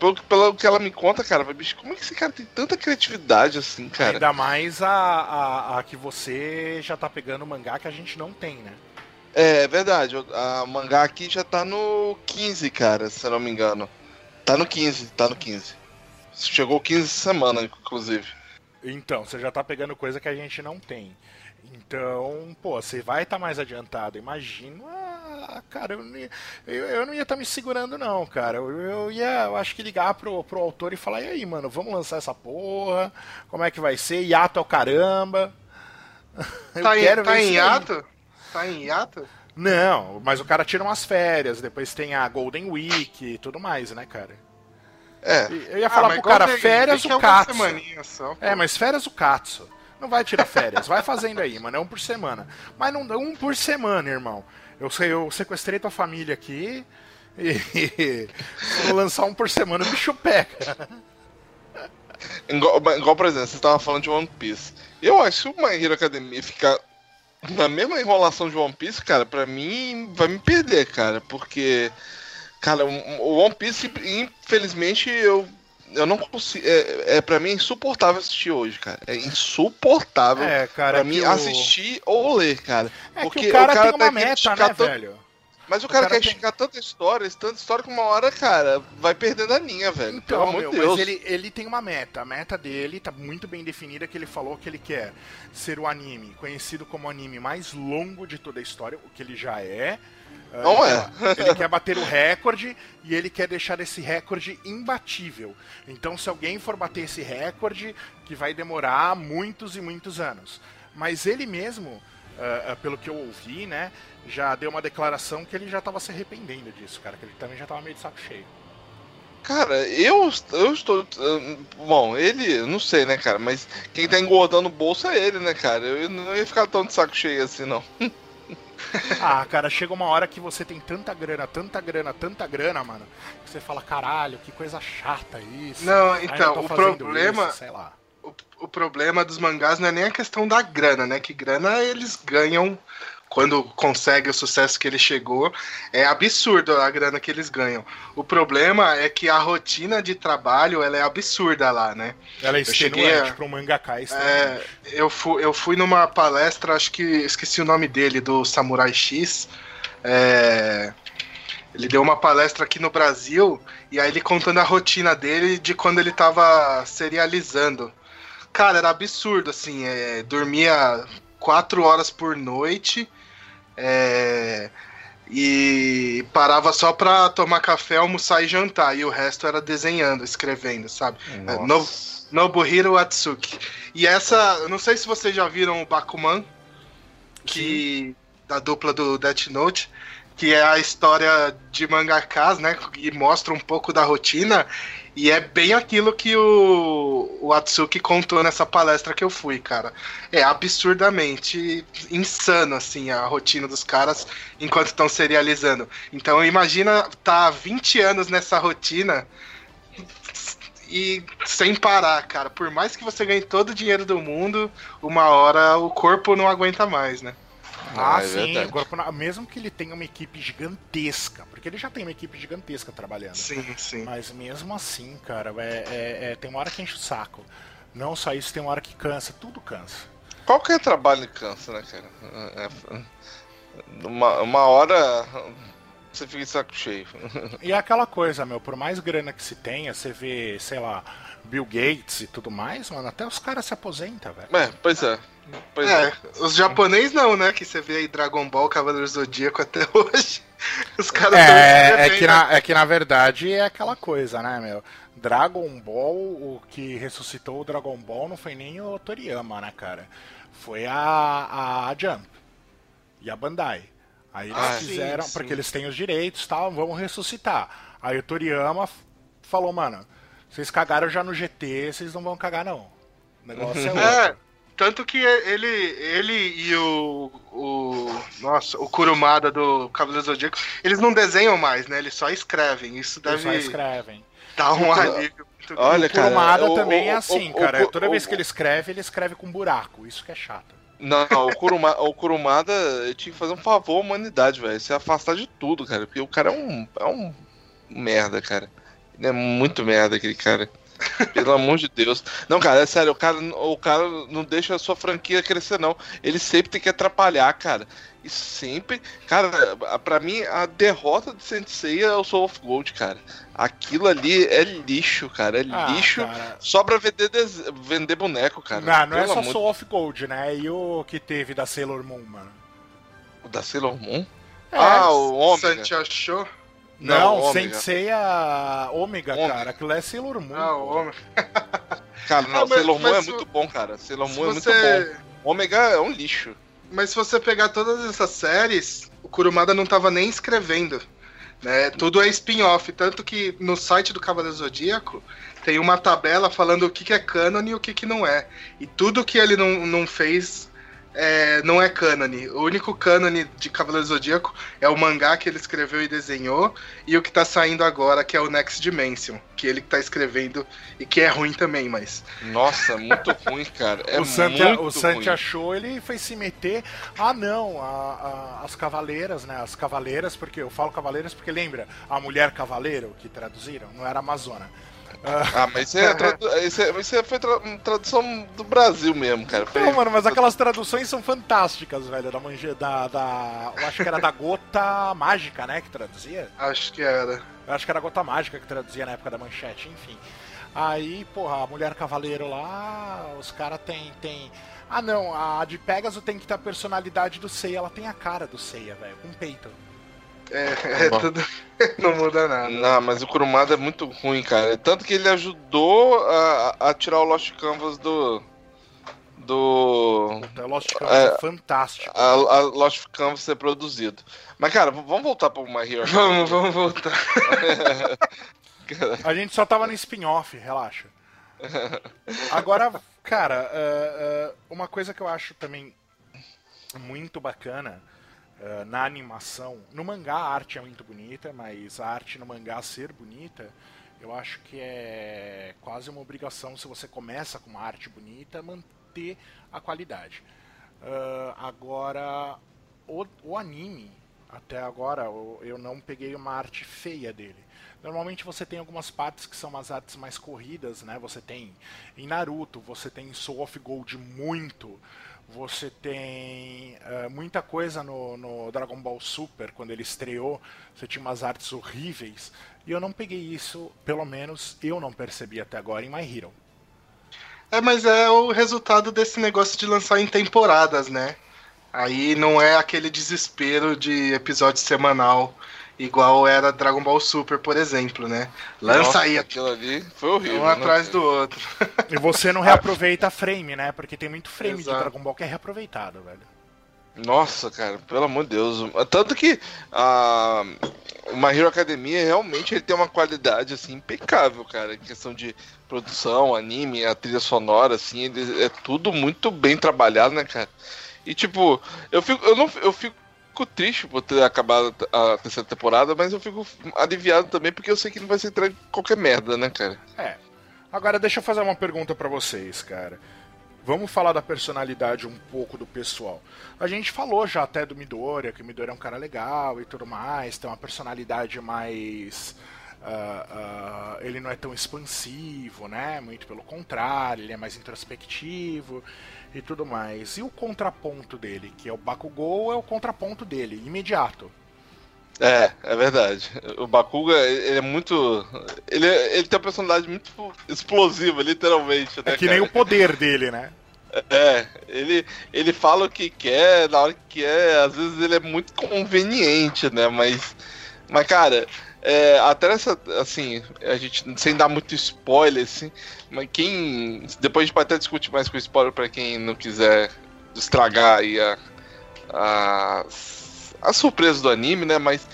pelo, pelo que ela me conta, cara, bicho, como é que esse cara tem tanta criatividade assim, cara? Ainda mais a, a, a que você já tá pegando mangá que a gente não tem, né? É, é verdade. A mangá aqui já tá no 15, cara, se eu não me engano. Tá no 15, tá no 15. Chegou 15 semana, inclusive. Então, você já tá pegando coisa que a gente não tem. Então, pô, você vai estar tá mais adiantado. Imagina. Ah, cara, eu, eu, eu não ia estar tá me segurando, não, cara. Eu, eu, ia, eu acho que ligar pro, pro autor e falar: e aí, mano, vamos lançar essa porra? Como é que vai ser? Hiato é o caramba. [laughs] Tá, em, tá em hiato? Tá em hiato? Não, mas o cara tira umas férias, depois tem a Golden Week e tudo mais, né, cara? É. Eu ia falar ah, pro cara, férias o Katsu. É, mas férias o Katsu. Não vai tirar férias, vai fazendo aí, mano. É um por semana. Mas não um por semana, irmão. Eu eu sequestrei tua família aqui e [laughs] vou lançar um por semana, o bicho pega. Igual, igual, por exemplo, você estava falando de One Piece. Eu acho que o My Hero Academia ficar na mesma enrolação de One Piece, cara, pra mim vai me perder, cara, porque Cara, o One Piece, infelizmente, eu, eu não consigo. É, é, pra mim é insuportável assistir hoje, cara. É insuportável é, cara, pra mim o... assistir ou ler, cara. É porque o cara, o cara tem uma meta, né, tanto... velho? Mas o, o cara, cara, quer tem... esticar tanta história, tanta história que uma hora, cara, vai perdendo a linha, velho. Então, Pelo meu, Deus. mas ele, ele tem uma meta. A meta dele tá muito bem definida, que ele falou que ele quer ser o anime conhecido como o anime mais longo de toda a história, o que ele já é. Não é. Ele quer bater o recorde e ele quer deixar esse recorde imbatível. Então, se alguém for bater esse recorde, que vai demorar muitos e muitos anos. Mas ele mesmo, uh, pelo que eu ouvi, né, já deu uma declaração que ele já estava se arrependendo disso, cara, que ele também já estava meio de saco cheio. Cara, eu, eu estou. Bom, ele, não sei, né, cara, mas quem tá engordando o bolso é ele, né, cara? Eu não ia ficar tão de saco cheio assim, não. [laughs] [laughs] ah, cara, chega uma hora que você tem tanta grana, tanta grana, tanta grana, mano, que você fala, caralho, que coisa chata isso. Não, então, o problema. Isso, sei lá. O, o problema dos mangás não é nem a questão da grana, né? Que grana eles ganham quando consegue o sucesso que ele chegou, é absurdo a grana que eles ganham. O problema é que a rotina de trabalho ela é absurda lá, né? Ela é extenuante para um mangaká. É, eu, fui, eu fui numa palestra, acho que esqueci o nome dele, do Samurai X. É, ele deu uma palestra aqui no Brasil e aí ele contando a rotina dele de quando ele estava serializando. Cara, era absurdo, assim, é, dormia quatro horas por noite é, e parava só pra tomar café, almoçar e jantar. E o resto era desenhando, escrevendo, sabe? É, no, Nobuhiro Atsuki. E essa, eu não sei se vocês já viram o Bakuman, que da dupla do Death Note, que é a história de mangakas, né? E mostra um pouco da rotina. E é bem aquilo que o, o Atsuki contou nessa palestra que eu fui, cara. É absurdamente insano, assim, a rotina dos caras enquanto estão serializando. Então imagina tá 20 anos nessa rotina e sem parar, cara. Por mais que você ganhe todo o dinheiro do mundo, uma hora o corpo não aguenta mais, né? Ah, ah é sim. Mesmo que ele tenha uma equipe gigantesca, porque ele já tem uma equipe gigantesca trabalhando. Sim, sim. Mas mesmo assim, cara, é, é, é, tem uma hora que enche o saco. Não só isso, tem uma hora que cansa, tudo cansa. Qualquer trabalho cansa, né, cara? É, é, uma, uma hora você fica de saco cheio. [laughs] E é aquela coisa, meu, por mais grana que se tenha, você vê, sei lá, Bill Gates e tudo mais, mano, até os caras se aposentam, velho. É, pois é. Pois é, é, os japoneses não, né? Que você vê aí Dragon Ball, Cavaleiros do Zodíaco até [laughs] hoje. Os caras é, é, que na, é que na verdade é aquela coisa, né, meu? Dragon Ball, o que ressuscitou o Dragon Ball não foi nem o Toriyama, né, cara? Foi a, a Jump e a Bandai. Aí eles ah, fizeram, sim, porque sim. eles têm os direitos tal, vamos ressuscitar. Aí o Toriyama falou, mano, vocês cagaram já no GT, vocês não vão cagar não. O negócio é [laughs] outro. É, tanto que ele, ele e o, o. Nossa, o Kurumada do Cavaleiro Zodíaco, eles não desenham mais, né? Eles só escrevem. Isso deve. Eles só escrevem. Dar um alívio muito Olha, o cara, Kurumada o- também é o- assim, o- cara. o- Toda o- vez que ele escreve, ele escreve com buraco. Isso que é chato. Não, o, Kuruma, o Kurumada eu tinha que fazer um favor à humanidade, velho. Se afastar de tudo, cara. Porque o cara é um. É um merda, cara. Ele é muito merda, aquele cara. Pelo amor de Deus. Não, cara, é sério, o cara, o cara não deixa a sua franquia crescer, não. Ele sempre tem que atrapalhar, cara. E sempre. Cara, pra mim, a derrota de Sensei é o Soul of Gold, cara. Aquilo ali é lixo, cara. É Ah, lixo cara. só pra vender, des- vender boneco, cara. Não, não é Pelo só amor Soul of Gold, né? E o que teve da Sailor Moon, mano? O da Sailor Moon? É, ah, o Ômega. Santi achou? Não, Não, Ômega. Sensei a Ômega, Ômega. cara. Aquilo é Sailor Moon. Ah, o homem. [laughs] Cara, não, Ah, mas- Sailor Moon é muito bom, cara. Sailor Moon é muito você... bom. Ômega é um lixo. Mas se você pegar todas essas séries, o Kurumada não tava nem escrevendo. Né? Tudo é spin-off. Tanto que no site do Cavaleiro Zodíaco tem uma tabela falando o que, que é canon e o que, que não é. E tudo que ele não, não fez é, não é cânone. O único cânone de Cavaleiro Zodíaco é o mangá que ele escreveu e desenhou, e o que tá saindo agora, que é o Next Dimension, que ele que tá escrevendo e que é ruim também, mas. Nossa, muito [laughs] ruim, cara. É o Santi, muito o Santi ruim. achou, ele foi se meter. Ah, não, a- a- as cavaleiras, né? As cavaleiras, porque eu falo cavaleiras porque lembra a mulher cavaleiro que traduziram, não era Amazona. Ah, mas isso, é [laughs] tradu... isso, é... isso é- foi tra- tradução do Brasil mesmo, cara. Foi... Não, mano, mas aquelas traduções são fantásticas, velho. Da manje... da, da. Eu acho que era da Gota Mágica, né? Que traduzia. Acho que era. Eu acho que era a Gota Mágica que traduzia na época da manchete, enfim. Aí, porra, a Mulher Cavaleiro lá, os caras tem, tem. Ah não, a de Pegasus tem que ter a personalidade do Seiya, ela tem a cara do Seiya, velho, com peito. É, é Bom. tudo. [laughs] não muda nada. Não, mas o Kurumada é muito ruim, cara. Tanto que ele ajudou a, a tirar o Lost Canvas do. Do. Puta, Lost Canvas é, É, fantástico. A, a Lost Canvas ser produzido. Mas, cara, vamos voltar pro My Hero. Vamos, vamos voltar. [laughs] A gente só tava no spin-off, relaxa. Agora, cara, é, é, uma coisa que eu acho também muito bacana é, na animação, no mangá a arte é muito bonita, mas a arte no mangá ser bonita, eu acho que é quase uma obrigação se você começa com uma arte bonita manter a qualidade. É, agora, o, o anime, até agora, eu, eu não peguei uma arte feia dele. Normalmente você tem algumas partes que são as artes mais corridas, né? Você tem em Naruto, você tem em Soul of Gold muito, você tem eh, muita coisa no, no Dragon Ball Super, quando ele estreou, você tinha umas artes horríveis, e eu não peguei isso, pelo menos eu não percebi até agora em My Hero. É, mas é o resultado desse negócio de lançar em temporadas, né? Aí não é aquele desespero de episódio semanal, igual era Dragon Ball Super, por exemplo, né? Lança Nossa, aí, Aquilo ali foi horrível. um né? atrás do outro. E você não [laughs] reaproveita frame, né? Porque tem muito frame de Exato. Dragon Ball que é reaproveitado, velho. Nossa, cara, pelo amor de Deus. Tanto que a o My Hero Academia realmente ele tem uma qualidade assim impecável, cara, em questão de produção, anime, a trilha sonora assim, ele, é tudo muito bem trabalhado, né, cara? E tipo, eu fico eu não eu fico triste por ter acabado a terceira temporada, mas eu fico aliviado também porque eu sei que não vai ser entregue qualquer merda, né, cara? É. Agora deixa eu fazer uma pergunta pra vocês, cara. Vamos falar da personalidade um pouco do pessoal. A gente falou já até do Midoriya, que o Midoriya é um cara legal e tudo mais, tem uma personalidade mais. Ah, ah, ele não é tão expansivo, né? Muito pelo contrário, ele é mais introspectivo e tudo mais. E o contraponto dele, que é o Bakugou, é o contraponto dele, imediato. É, é verdade. O Bakuga, ele é muito. Ele, é- ele tem uma personalidade muito explosiva, literalmente. Né, É que cara? nem o poder dele, né? É, ele, ele fala o que quer, na hora que quer, às vezes ele é muito conveniente, né? Mas, mas cara, é, até nessa, assim, a gente, sem dar muito spoiler, assim, mas quem. Depois a gente pode até discutir mais com spoiler pra quem não quiser estragar aí a, a, a surpresa do anime, né? Mas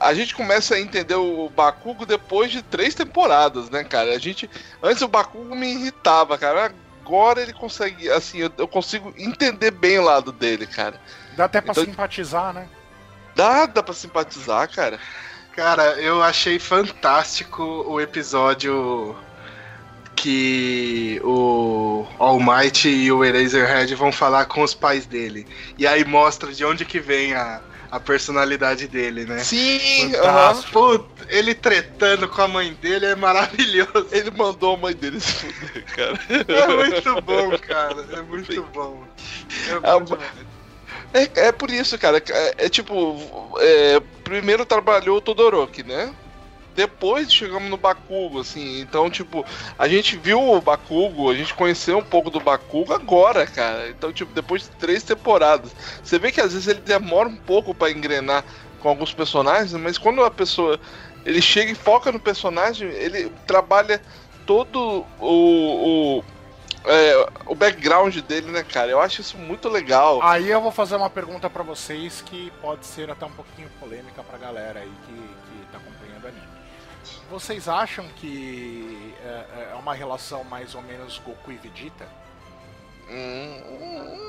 a gente começa a entender o Bakugo depois de três temporadas, né, cara? A gente. Antes o Bakugo me irritava, cara. Agora ele consegue, assim, eu, eu consigo entender bem o lado dele, cara. Dá até pra Então- simpatizar, né? Dá, dá pra simpatizar, cara. Cara, eu achei fantástico o episódio que o All Might e o Eraserhead vão falar com os pais dele. E aí mostra de onde que vem a, a personalidade dele, né? Sim. Fantástico. Puta, ele tretando com a mãe dele é maravilhoso. Ele mandou a mãe dele se fuder, cara. É muito bom, cara. É muito bom. É Ah, bom demais. É, é por isso, cara. É, é tipo, é, primeiro trabalhou o Todoroki, né? Depois chegamos no Bakugo, assim. Então, tipo, a gente viu o Bakugo, a gente conheceu um pouco do Bakugo agora, cara. Então, tipo, depois de três temporadas. Você vê que às vezes ele demora um pouco pra engrenar com alguns personagens, mas quando a pessoa ele chega e foca no personagem, ele trabalha todo o, o, é, o background dele, né, cara? Eu acho isso muito legal. Aí eu vou fazer uma pergunta pra vocês que pode ser até um pouquinho polêmica pra galera aí que, que tá acompanhando o anime. Vocês acham que é, é uma relação mais ou menos Goku e Vegeta? Hum,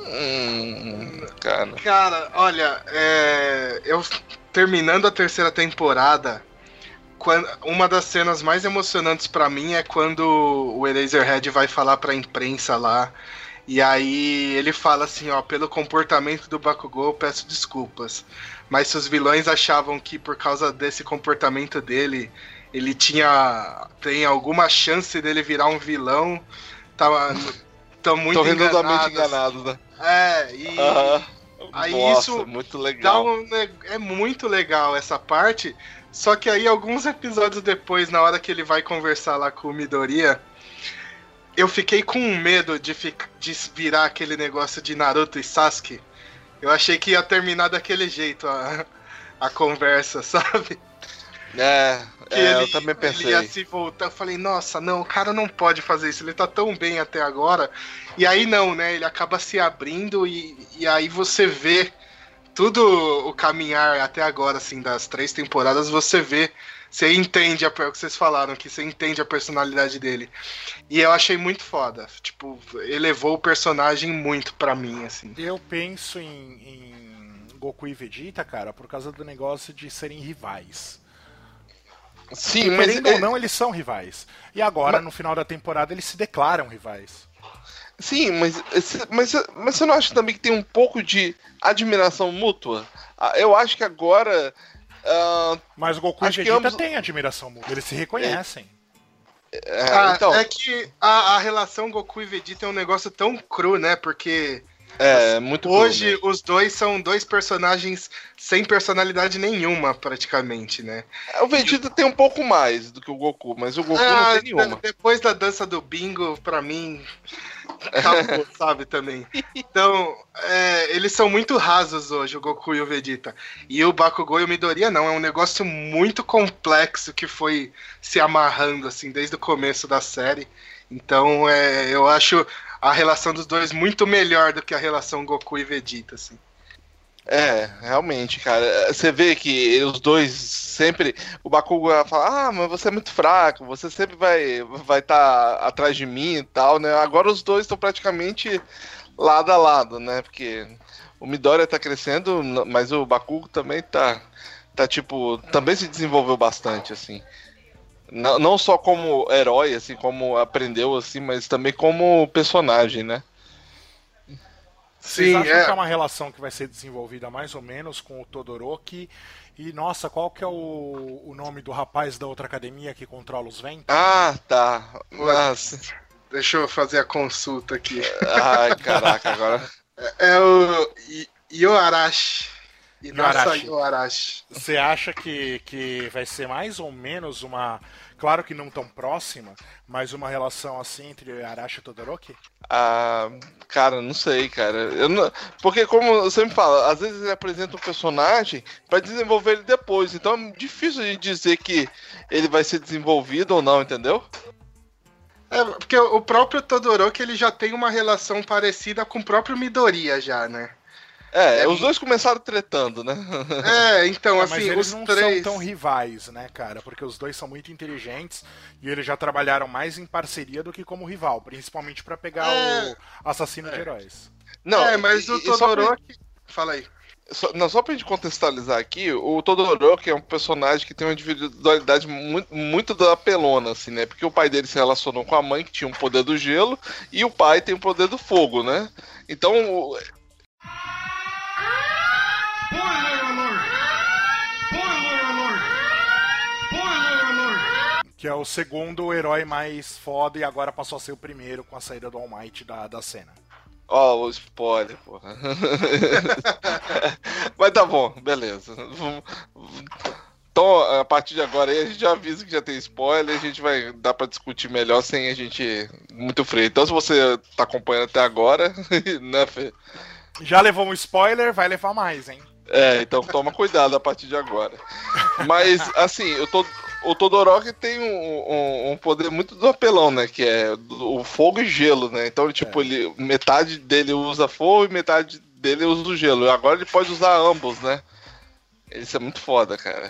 hum, cara. Cara, olha, é, eu terminando a terceira temporada, quando- uma das cenas mais emocionantes pra mim é quando o Eraserhead vai falar pra imprensa lá. E aí ele fala assim, ó, pelo comportamento do Bakugou, eu peço desculpas. Mas se os vilões achavam que por causa desse comportamento dele, ele tinha tem alguma chance dele virar um vilão, tava tão muito Tô redondamente enganados. enganado, né? É, e Aham. Aí Nossa, isso muito dá legal. um é muito legal essa parte. Só que aí, alguns episódios depois, na hora que ele vai conversar lá com o Midoriya, eu fiquei com medo de, de virar aquele negócio de Naruto e Sasuke. Eu achei que ia terminar daquele jeito a, a conversa, [laughs] sabe? É, é, ele, eu também ele ia pensei. se voltar. Eu falei, nossa, não, o cara não pode fazer isso, ele tá tão bem até agora. E aí não, né? Ele acaba se abrindo e, e aí você vê tudo o caminhar até agora, assim, das três temporadas, você vê. Você entende a, o que vocês falaram, que você entende a personalidade dele. E eu achei muito foda. Tipo, elevou o personagem muito pra mim, assim. Eu penso em, em Goku e Vegeta, cara, por causa do negócio de serem rivais. Sim, E, mas querendo é- ou não, eles são rivais. E agora, no final da temporada, eles se declaram rivais. Sim, mas, mas, mas você não acha também que tem um pouco de admiração mútua? Ah, Eu acho que agora. ah, Mas o Goku e que Vegeta ambos- têm admiração mútua, eles se reconhecem. é, Ah, então, É que a, a relação Goku e Vegeta é um negócio tão cru, né? Porque é muito bom, Hoje né? os dois são dois personagens sem personalidade nenhuma, praticamente, né? O Vegeta tem um pouco mais do que o Goku, mas o Goku Ah, não tem nenhuma. de- depois da dança do bingo, pra mim, acabou, [laughs] sabe, também. Então, é, eles são muito rasos hoje, o Goku e o Vegeta. E o Bakugou e o Midoriya não, é um negócio muito complexo que foi se amarrando, assim, desde o começo da série. Então, é, eu acho a relação dos dois muito melhor do que a relação Goku e Vegeta, assim. É, realmente, cara. Você vê que os dois sempre. O Bakugo vai falar, ah, mas você é muito fraco, você sempre vai vai estar atrás de mim e tal, né? Agora os dois estão praticamente lado a lado, né? Porque o Midoriya tá crescendo, mas o Bakugo também tá. Tá tipo. Também se desenvolveu bastante, assim. Não, não só como herói, assim, como aprendeu, assim, mas também como personagem, né? Vocês Sim, acham é. que é uma relação que vai ser desenvolvida mais ou menos com o Todoroki? E, nossa, qual que é o, o nome do rapaz da outra academia que controla os ventos? Ah, tá. Nossa. Deixa eu fazer a consulta aqui. Ai, caraca, agora. É o I- Yoarashi. Inasa Yoarashi. Yoarashi. Você acha que, que vai ser mais ou menos uma. Claro que não tão próxima, mas uma relação assim entre Arashi e Todoroki? Ah, cara, não sei, cara. Eu não- Porque, como você me fala, às vezes ele apresenta um personagem pra desenvolver ele depois. Então é difícil de dizer que ele vai ser desenvolvido ou não, entendeu? É, porque o próprio Todoroki ele já tem uma relação parecida com o próprio Midoriya já, né? É, É, os dois começaram tretando, né? É, então, [laughs] É, mas assim, eles os não três... são tão rivais, né, cara? Porque os dois são muito inteligentes e eles já trabalharam mais em parceria do que como rival, principalmente pra pegar É. o assassino de heróis. Não, é, mas e- o só pra- Todoroki... Fala aí. só, não, só pra gente contextualizar aqui, o Todoroki é um personagem que tem uma individualidade muito, muito da pelona, assim, né? Porque o pai dele se relacionou com a mãe, que tinha o um poder do gelo, e o pai tem o poder do fogo, né? Então. Que é o segundo herói mais foda e agora passou a ser o primeiro com a saída do All Might da, da cena. Ó, oh, o spoiler, porra. [laughs] Mas tá bom, beleza. Então, a partir de agora aí, a gente já avisa que já tem spoiler, a gente vai dar pra discutir melhor sem a gente muito freio. Então, se você tá acompanhando até agora, [laughs] né, Fê? Já levou um spoiler, vai levar mais, hein? É, então toma cuidado a partir de agora. Mas, assim, eu tô, o Todoroki tem um, um, um, poder muito do apelão, né? Que é o fogo e gelo, né? Então, tipo, é. ele, metade dele usa fogo e metade dele usa o gelo. Agora ele pode usar ambos, né? Isso é muito foda, cara.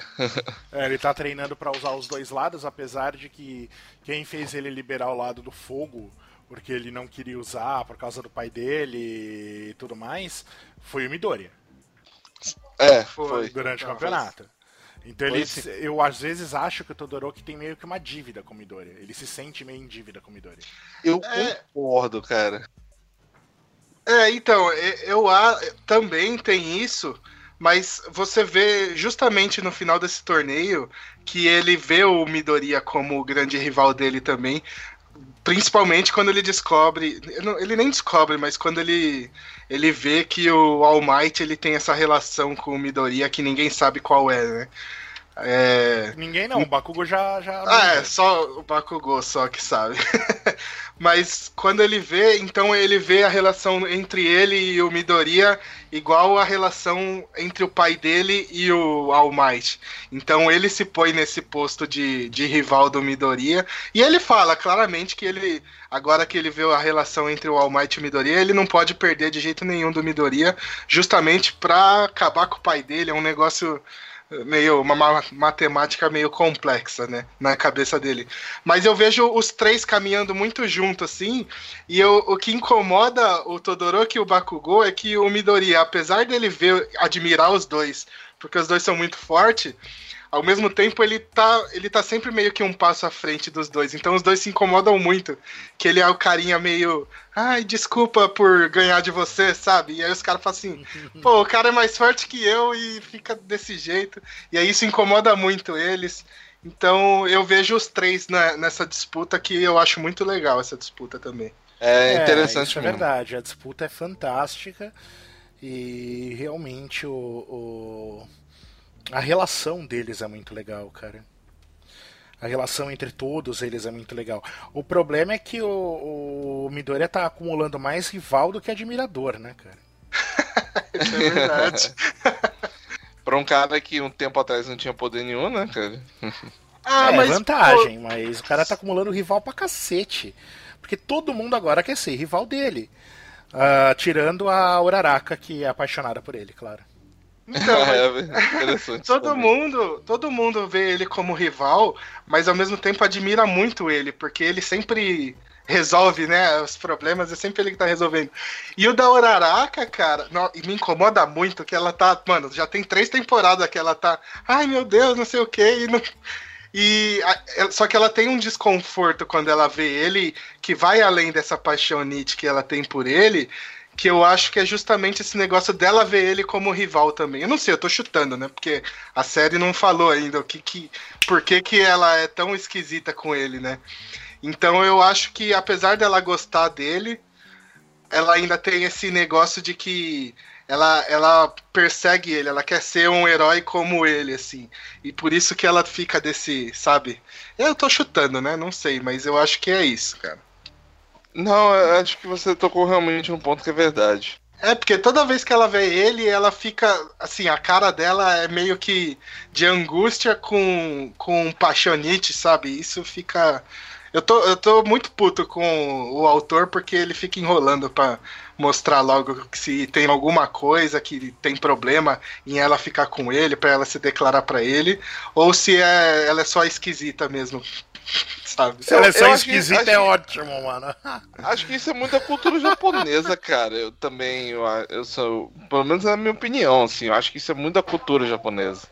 é, ele tá treinando para usar os dois lados, apesar de que quem fez ele liberar o lado do fogo, porque ele não queria usar por causa do pai dele e tudo mais, foi o Midoriya. É, foi. Durante o campeonato. Então ele, eu às vezes acho que o Todoroki tem meio que uma dívida com o Midori. Ele se sente meio em dívida com o Midori. Eu é... concordo, cara. É, então, eu, eu também tem isso, mas você vê justamente no final desse torneio que ele vê o Midoriya como o grande rival dele também, principalmente quando ele descobre, ele nem descobre, mas quando ele ele vê que o All Might ele tem essa relação com o Midoriya que ninguém sabe qual é, né? É... Ninguém não, o Bakugo já. já ah, é, só o Bakugo só que sabe. [laughs] Mas quando ele vê, então ele vê a relação entre ele e o Midoriya igual a relação entre o pai dele e o All Might. Então ele se põe nesse posto de, de rival do Midoriya. E ele fala claramente que ele, agora que ele vê a relação entre o All Might e o Midoriya, ele não pode perder de jeito nenhum do Midoriya, justamente pra acabar com o pai dele. É um negócio meio uma matemática meio complexa, né, na cabeça dele. Mas eu vejo os três caminhando muito junto assim, e eu, o que incomoda o Todoroki e o Bakugou é que o Midori, apesar dele ver admirar os dois, porque os dois são muito fortes, ao mesmo tempo ele tá, ele tá sempre meio que um passo à frente dos dois. Então os dois se incomodam muito. Que ele é o carinha meio. Ai, desculpa por ganhar de você, sabe? E aí os caras falam assim, [laughs] pô, o cara é mais forte que eu e fica desse jeito. E aí isso incomoda muito eles. Então eu vejo os três na, nessa disputa que eu acho muito legal essa disputa também. É, é interessante. Isso é verdade, a disputa é fantástica e realmente o, o a relação deles é muito legal, cara. A relação entre todos eles é muito legal. O problema é que o, o Midoriya tá acumulando mais rival do que admirador, né, cara? Isso [laughs] é verdade. pra um cara que um tempo atrás não tinha poder nenhum, né, cara? Ah, é mas, vantagem, pô... mas o cara tá acumulando rival pra cacete. Porque todo mundo agora quer ser rival dele. Uh, tirando a Uraraka, que é apaixonada por ele, claro. Então, [laughs] é [laughs] todo também. mundo, todo mundo vê ele como rival, mas ao mesmo tempo admira muito ele, porque ele sempre resolve, né, os problemas, é sempre ele que tá resolvendo. E o da Uraraka, cara, não, me incomoda muito que ela tá, mano, já tem três temporadas que ela tá, ai meu Deus, não sei o que, e não... E só que ela tem um desconforto quando ela vê ele que vai além dessa paixonite que ela tem por ele, que eu acho que é justamente esse negócio dela ver ele como rival também. Eu não sei, eu tô chutando, né? Porque a série não falou ainda o que, que por que, que ela é tão esquisita com ele, né? Então eu acho que apesar dela gostar dele, ela ainda tem esse negócio de que ela, ela persegue ele, ela quer ser um herói como ele, assim. E por isso que ela fica desse, sabe? Eu tô chutando, né? Não sei, mas eu acho que é isso, cara. Não, acho que você tocou realmente um ponto que é verdade. É, porque toda vez que ela vê ele, ela fica. Assim, a cara dela é meio que de angústia com, com paixonite, sabe? Isso fica. Eu tô, eu tô muito puto com o autor porque ele fica enrolando pra mostrar logo se tem alguma coisa que tem problema em ela ficar com ele, pra ela se declarar pra ele, ou se é, ela é só esquisita mesmo. Sabe? Se ela é eu que- esquisita, acho é que- ótimo, mano. [laughs] Acho que isso é muito da cultura japonesa, cara. Eu também, eu, eu sou, pelo menos na minha opinião, assim, eu acho que isso é muito da cultura japonesa.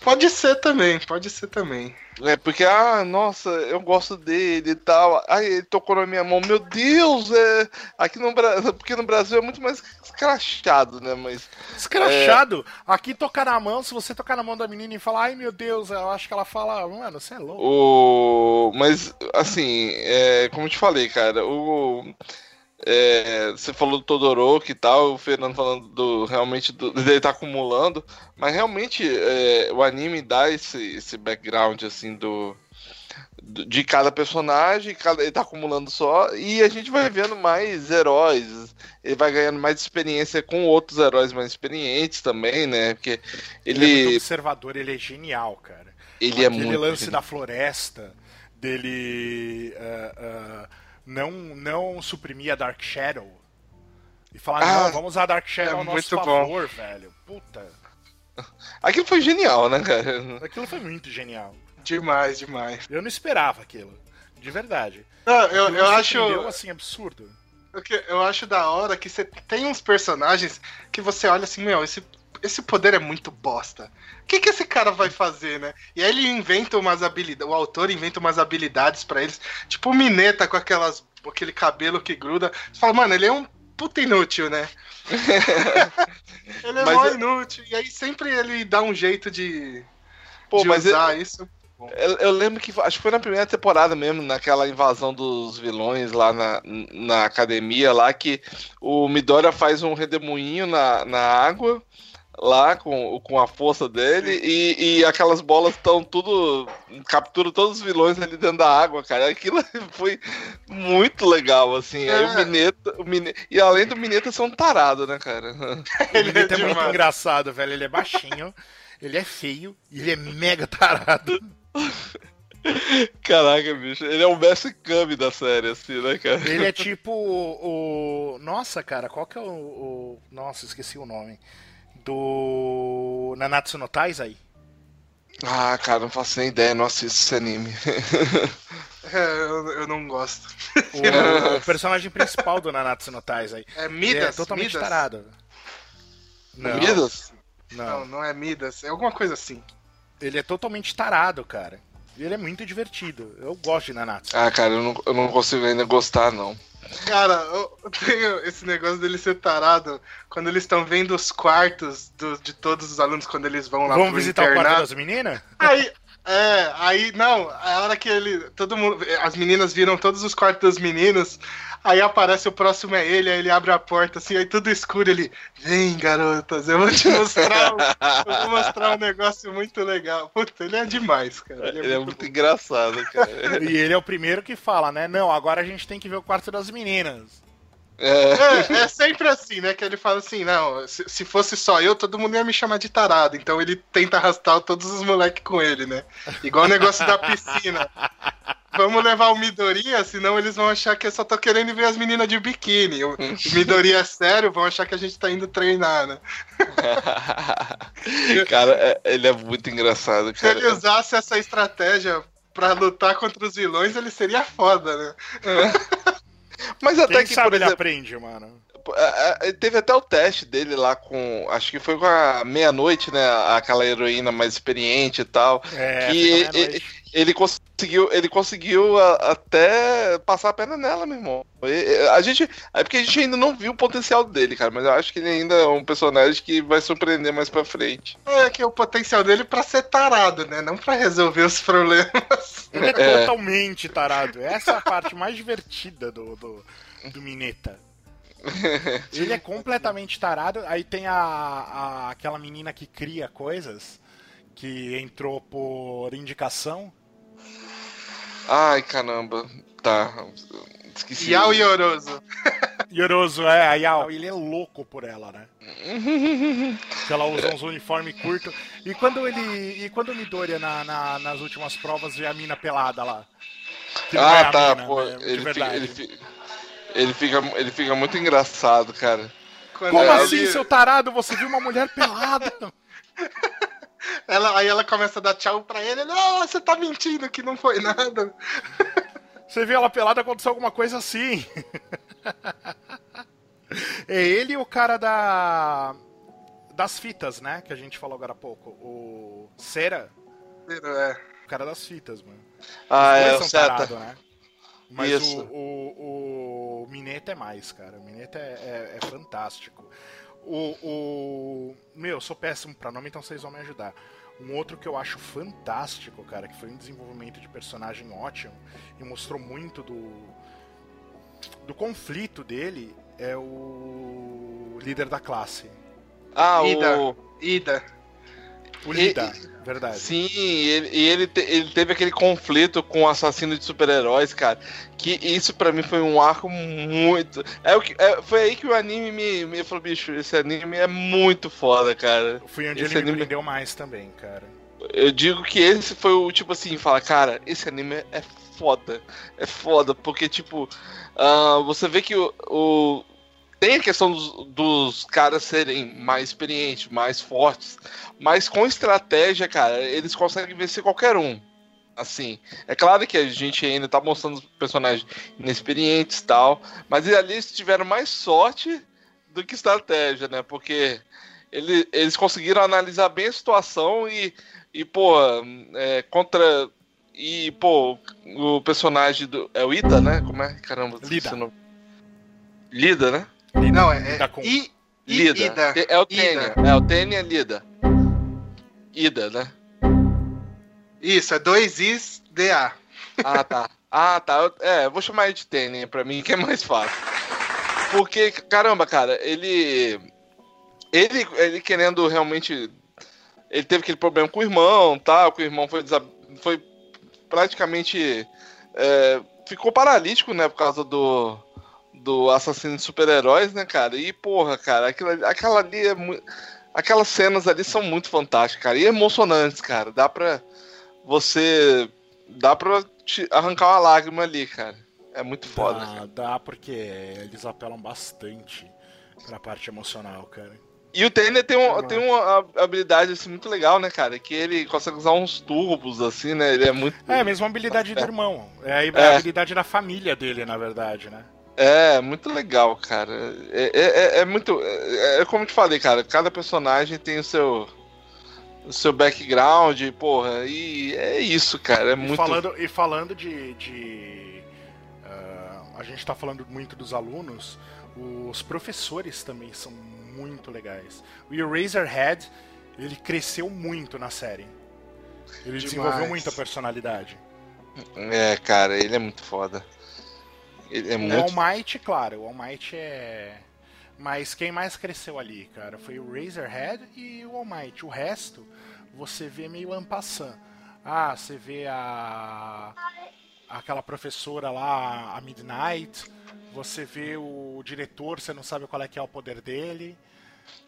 Pode ser também, pode ser também. É porque, ah, nossa, eu gosto dele e tal. Ai, ele tocou na minha mão. Meu Deus, é. Aqui no Brasil. Porque no Brasil é muito mais escrachado, né? Mas. Escrachado. Aqui tocar na mão, se você tocar na mão da menina e falar, ai meu Deus, eu acho que ela fala, mano, você é louco. O... Mas, assim, é, como eu te falei, cara, o. é, você falou do Todoroki e tal, o Fernando falando do realmente do, dele tá acumulando, mas realmente é, o anime dá esse, esse background assim do, do- de cada personagem, cada, ele tá acumulando só, e a gente vai vendo mais heróis, ele vai ganhando mais experiência com outros heróis mais experientes também, né? Porque Ele, é ele, observador, ele é genial, cara. ele é Aquele muito. lance da floresta, dele ah, ah, não, não suprimir a Dark Shadow. E falar, Ah, não, vamos usar a Dark Shadow é ao nosso favor, velho. Puta, Aquilo foi genial, né, cara? aquilo foi muito genial. Demais, demais. Eu não esperava aquilo. De verdade. Não, eu, Aquilo eu acho. assim, absurdo. O que eu acho da hora que você tem uns personagens que você olha assim, meu, esse, esse poder é muito bosta. O que, que esse cara vai fazer, né? E aí ele inventa umas habilidades, o autor inventa umas habilidades pra eles, tipo o Mineta com aquelas, aquele cabelo que gruda. Você fala, mano, ele é um puta inútil, né? [laughs] ele é mó é- inútil. E aí sempre ele dá um jeito de, Pô, de mas usar isso. Eu, eu lembro que acho que foi na primeira temporada mesmo, naquela invasão dos vilões lá na, na academia, lá que o Midoriya faz um redemoinho na, na água, lá com, com a força dele, e, e aquelas bolas estão tudo. captura todos os vilões ali dentro da água, cara. Aquilo [laughs] foi muito legal, assim. Aí o É. Mineta, o Mineta. E além do Mineta ser um tarado, né, cara? [laughs] Ele, é é muito engraçado, velho. Ele é baixinho, ele é feio e ele é mega tarado. Caraca, bicho. Ele é o mestre Kami da série, assim, né, cara? Ele é tipo o. o- Nossa, cara, qual que é o, o- Nossa, esqueci o nome. Do. Nanatsu no Taizai? Ah, cara, não faço nem ideia, não assisto esse anime. [laughs] É, eu, eu não gosto. O, o personagem principal do Nanatsu no Taizai. É Ele Midas? é totalmente Midas? tarado. Não, Midas? Não, não. não é Midas. É alguma coisa assim. Ele é totalmente tarado, cara. E ele é muito divertido. Eu gosto de Nanatsu. Ah, cara, eu não, eu não consigo ainda gostar, não. Cara, eu tenho esse negócio dele ser tarado quando eles estão vendo os quartos do- de todos os alunos quando eles vão lá Vamos visitar o quarto das meninas? Aí, é, aí, não, a hora que ele. Todo mundo. As meninas viram todos os quartos dos meninos. Aí aparece o próximo é ele, aí ele abre a porta assim, aí tudo escuro, ele. Vem, garotas, eu vou te mostrar. um- eu vou mostrar um negócio muito legal. Puta, ele é demais, cara. Ele é muito bom. engraçado, cara. E ele é o primeiro que fala, né? Não, agora a gente tem que ver o quarto das meninas. É, É, é sempre assim, né? Que ele fala assim, não, se, se fosse só eu, todo mundo ia me chamar de tarado. Então ele tenta arrastar todos os moleques com ele, né? Igual o negócio da piscina. Vamos levar o Midoriya, senão eles vão achar que eu só tô querendo ver as meninas de biquíni. O [laughs] Midoriya é sério, vão achar que a gente tá indo treinar, né? [laughs] cara, é- ele é muito engraçado, Se ele cara. usasse essa estratégia pra lutar contra os vilões, ele seria foda, né? Mas até Quem que, sabe por ele exemplo, aprende, mano. é, é, teve até o teste dele lá com. Acho que foi com a meia-noite, né? Aquela heroína mais experiente e tal. É, que ele, conseguiu, ele conseguiu a- até passar a perna nela, meu irmão. E- e- A gente, é porque a gente ainda não viu o potencial dele, cara, mas eu acho que ele ainda é um personagem que vai surpreender mais pra frente. É que é o potencial dele pra ser tarado, né? Não pra resolver os problemas. [laughs] Ele é, É. totalmente tarado. Essa é a parte mais divertida do, do, do Mineta. [laughs] Ele é completamente tarado. Aí tem a, a- aquela menina que cria coisas, que entrou por indicação. Ai, caramba. Tá. Esqueci. Yao Yoroso. [laughs] Yoroso, é, a Yao, ele é louco por ela, né? [laughs] que ela usa uns uniformes curtos. E quando ele. E quando o Midoriya na, na- nas últimas provas vê a mina pelada lá. É Ah, a tá, mina, pô. né, ele, fica, ele, fi- Ele fica, ele fica muito engraçado, cara. Quando Como assim, seu tarado? Você viu uma mulher pelada? [laughs] ela, aí ela começa a dar tchau pra ele. Ele, ah, você tá mentindo que não foi nada. [laughs] Você viu ela pelada, aconteceu alguma coisa assim. [laughs] é ele e o cara da. Das fitas, né? Que a gente falou agora há pouco. O. Cera. É. O cara das fitas, mano. Ah, Os é, dois o são Seta. tarado, né? Mas Isso. o, o, o Mineta é mais, cara. O Mineta é, é- é fantástico. O, o. Meu, eu sou péssimo pra nome, então vocês vão me ajudar. Um outro que eu acho fantástico, cara, que foi um desenvolvimento de personagem ótimo e mostrou muito do. do conflito dele é o líder da classe. Ah, Ida. o. Ida. O E- verdade. Sim, e ele, e ele, te- ele teve aquele conflito com o assassino de super-heróis, cara. Que isso pra mim foi um arco muito. É o que, é- foi aí que o anime me, me falou, bicho, esse anime é muito foda, cara. Foi onde Esse ele me anime- prendeu mais também, cara. Eu digo que esse foi o tipo assim, fala, cara, esse anime é foda. É foda, porque, tipo, ah, você vê que o, o- Tem a questão dos, dos caras serem mais experientes, mais fortes, mas com estratégia, cara, eles conseguem vencer qualquer um. Assim, é claro que a gente ainda tá mostrando personagens inexperientes e tal, mas ali eles tiveram mais sorte do que estratégia, né? Porque ele- eles conseguiram analisar bem a situação e, e pô, é, contra. E, pô, o personagem do. É o Ida, né? Como é? Caramba, Lida. Lida, né? Não, é. Lida é com- I, I- Lida. Ida. Te- É o Tênia. É o Tênia Lida. Ida, né? Isso, é dois Is, DA. Ah, tá. Ah, tá. Eu- É, eu vou chamar ele de Tênia pra mim, que é mais fácil. Porque, caramba, cara, ele. Ele, ele querendo realmente. Ele teve aquele problema com o irmão, tá? Que o irmão foi, desa- foi praticamente. é, ficou paralítico, né? Por causa do. Do assassino de super-heróis, né, cara? E, porra, cara, aquilo, ali- aquela ali é muito. Aquelas cenas ali são muito fantásticas, cara. E emocionantes, cara. Dá pra você. Dá pra arrancar uma lágrima ali, cara. É muito foda. cara. Dá, dá porque eles apelam bastante pra parte emocional, cara. E o Tanner tem, um, tem uma habilidade assim, muito legal, né, cara? Que ele consegue usar uns turbos, assim, né? Ele é muito. É a mesma habilidade do irmão. É a É. habilidade da família dele, na verdade, né? É, muito legal, cara. É, é, é- é muito. É, é como eu te falei, cara. Cada personagem tem o seu. O seu background, porra. E é isso, cara. É E muito. falando, e falando de. de ah, a gente tá falando muito dos alunos, os professores também são muito legais. O Eraserhead, ele cresceu muito na série. Ele Demais. desenvolveu muito a personalidade. É, cara, ele é muito foda. É O muito. All Might, claro, o All Might é. Mas quem mais cresceu ali, cara, foi o Razorhead e o All Might. O resto, você vê meio ampassant. Ah, você vê a. aquela professora lá, a Midnight. Você vê o diretor, você não sabe qual é que é o poder dele.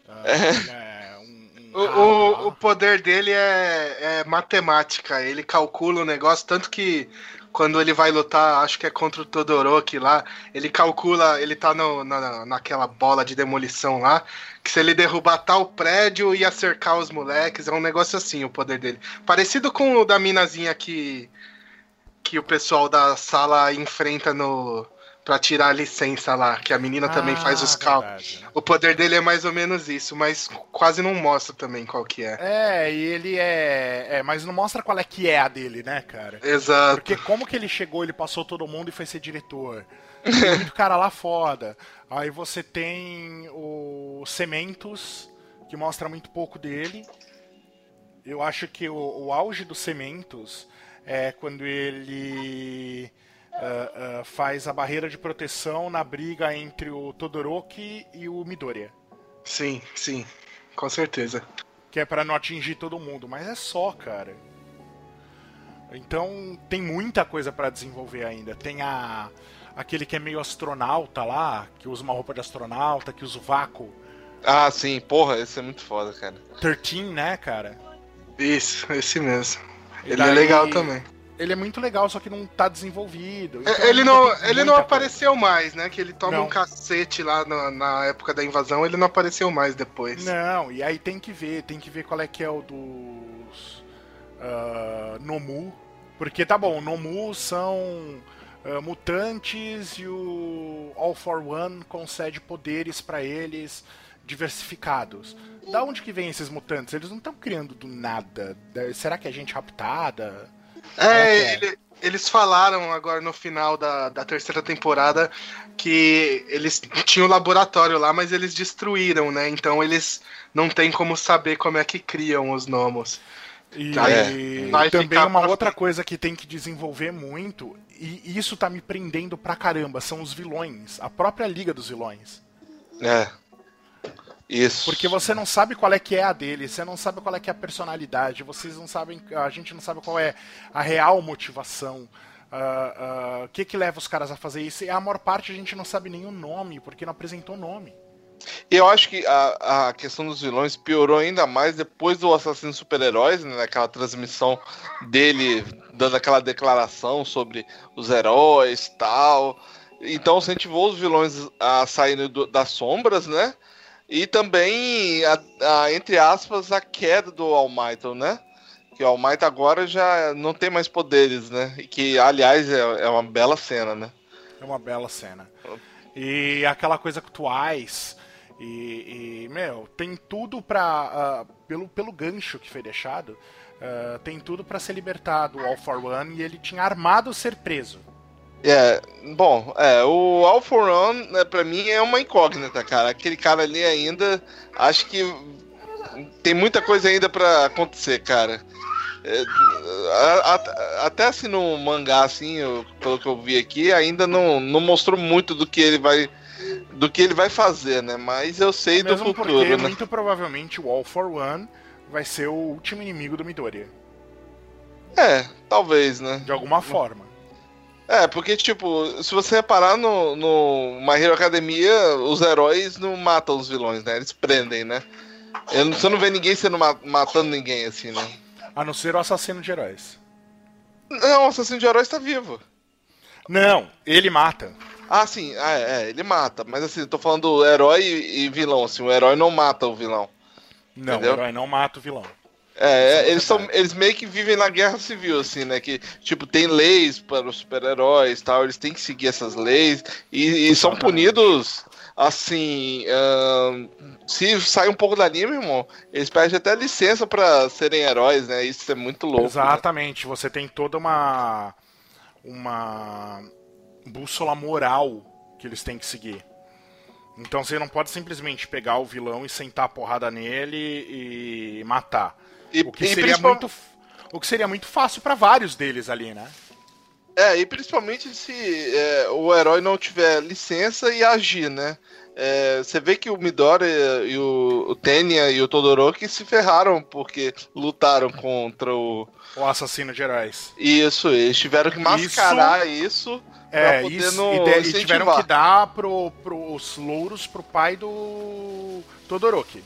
Ah, ele é um, um O, o, o poder dele é, é matemática. Ele calcula o negócio, tanto que quando ele vai lutar, acho que é contra o Todoroki lá, ele calcula, ele tá no, na, naquela bola de demolição lá, que se ele derrubar tal prédio ia cercar os moleques, é um negócio assim o poder dele. Parecido com o da minazinha que, que o pessoal da sala enfrenta no pra tirar a licença lá, que a menina também faz os Ah, cálculos. verdade, né? O poder dele é mais ou menos isso, mas quase não mostra também qual que é. É, e ele é, é. Mas não mostra qual é que é a dele, né, cara? Exato. Porque como que ele chegou, ele passou todo mundo e foi ser diretor. Tem muito cara lá foda. Aí você tem o Cementos, que mostra muito pouco dele. Eu acho que o, o auge do Cementos é quando ele ah, faz a barreira de proteção na briga entre o Todoroki e o Midoriya. Sim, sim. Com certeza. Que é pra não atingir todo mundo, mas é só, cara. Então tem muita coisa pra desenvolver ainda. Tem a aquele que é meio astronauta lá, que usa uma roupa de astronauta, que usa o vácuo. Ah, sim, porra, esse é muito foda, cara. 13, né, cara? Isso, esse mesmo. E Ele é daí- legal também. Ele é muito legal, só que não tá desenvolvido. É, Então, ele não, ele não apareceu mais, né? Que ele toma Não. um cacete lá na, na época da invasão, ele não apareceu mais depois. Não, e aí tem que ver, tem que ver qual é que é o dos ah, Nomu. Porque tá bom, Nomu são ah, mutantes e o All for One concede poderes pra eles diversificados. Da onde que vem esses mutantes? Eles não estão criando do nada. Da- Será que é gente raptada? É, é. ele- eles falaram agora no final da, da terceira temporada que eles tinham um laboratório lá, mas eles destruíram, né? Então eles não tem como saber como é que criam os gnomos. E É, vai também uma pra outra coisa que tem que desenvolver muito, e isso tá me prendendo pra caramba, são os vilões. A própria Liga dos Vilões. É. Isso. Porque você não sabe qual é que é a dele, você não sabe qual é que é a personalidade, vocês não sabem, a gente não sabe qual é a real motivação. ah, ah, o que que leva os caras a fazer isso? E a maior parte a gente não sabe nem o nome, porque não apresentou nome. Eu acho que a, a questão dos vilões piorou ainda mais depois do Assassino Super-Heróis, né? Naquela transmissão dele dando aquela declaração sobre os heróis e tal. Então incentivou os vilões a saírem do- das sombras, né? E também, a, a, entre aspas, a queda do All Might, né? Que o All Might agora já não tem mais poderes, né? E que, aliás, é, é uma bela cena, né? É uma bela cena. E aquela coisa com Twice. E, e, meu, tem tudo pra. ah, pelo, pelo gancho que foi deixado, ah, tem tudo pra ser libertado o All for One e ele tinha armado ser preso. É, bom, é, o All for One, né, pra mim, é uma incógnita, cara. Aquele cara ali ainda, acho que tem muita coisa ainda pra acontecer, cara. É, a- a- até assim no mangá, assim, eu- pelo que eu vi aqui, ainda não, não mostrou muito do que ele vai do que ele vai fazer, né? Mas eu sei do Mesmo porque, futuro, né? muito provavelmente, o All for One vai ser o último inimigo do Midoriya. É, talvez, né? De alguma forma. É, porque, tipo, se você reparar no, no My Hero Academia, os heróis não matam os vilões, né? Eles prendem, né? Eu você não vê ninguém sendo ma- matando ninguém, assim, né? A não ser o assassino de heróis. Não, o assassino de heróis tá vivo. Não, ele mata. Ah, sim, ah, é, é, ele mata. Mas assim, eu tô falando do herói e, e vilão, assim, o herói não mata o vilão. Não, Entendeu? o herói não mata o vilão. É, é eles, são, eles meio que vivem na guerra civil, assim, né? Que, tipo, tem leis para os super-heróis e tal, eles têm que seguir essas leis e, e são punidos, assim. se sai um pouco da linha, meu irmão, eles pedem até licença pra serem heróis, né? Isso é muito louco. né? Exatamente, você tem toda uma uma bússola moral que eles têm que seguir. Então você não pode simplesmente pegar o vilão e sentar a porrada nele e matar. E, O que seria principal- muito o que seria muito fácil pra vários deles ali, né? É, e principalmente se é, o herói não tiver licença e agir, né? É, você vê que o Midori e o, o Tenya e o Todoroki se ferraram porque lutaram contra o. O assassino de heróis. Isso, eles tiveram que mascarar isso, É, pra poder isso, e, de- e tiveram que dar pro, pros louros pro pai do Todoroki.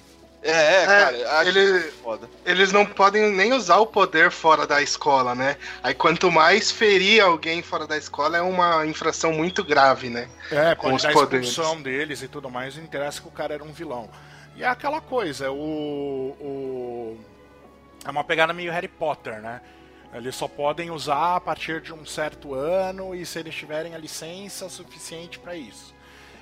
É, é, cara, É, acho ele- foda. Eles não podem nem usar o poder fora da escola, né? Aí quanto mais ferir alguém fora da escola é uma infração muito grave, né? É, Com os dar poderes. expulsão deles e tudo mais, não interessa que o cara era um vilão. E é aquela coisa, o, o. É uma pegada meio Harry Potter, né? Eles só podem usar a partir de um certo ano e se eles tiverem a licença suficiente pra isso.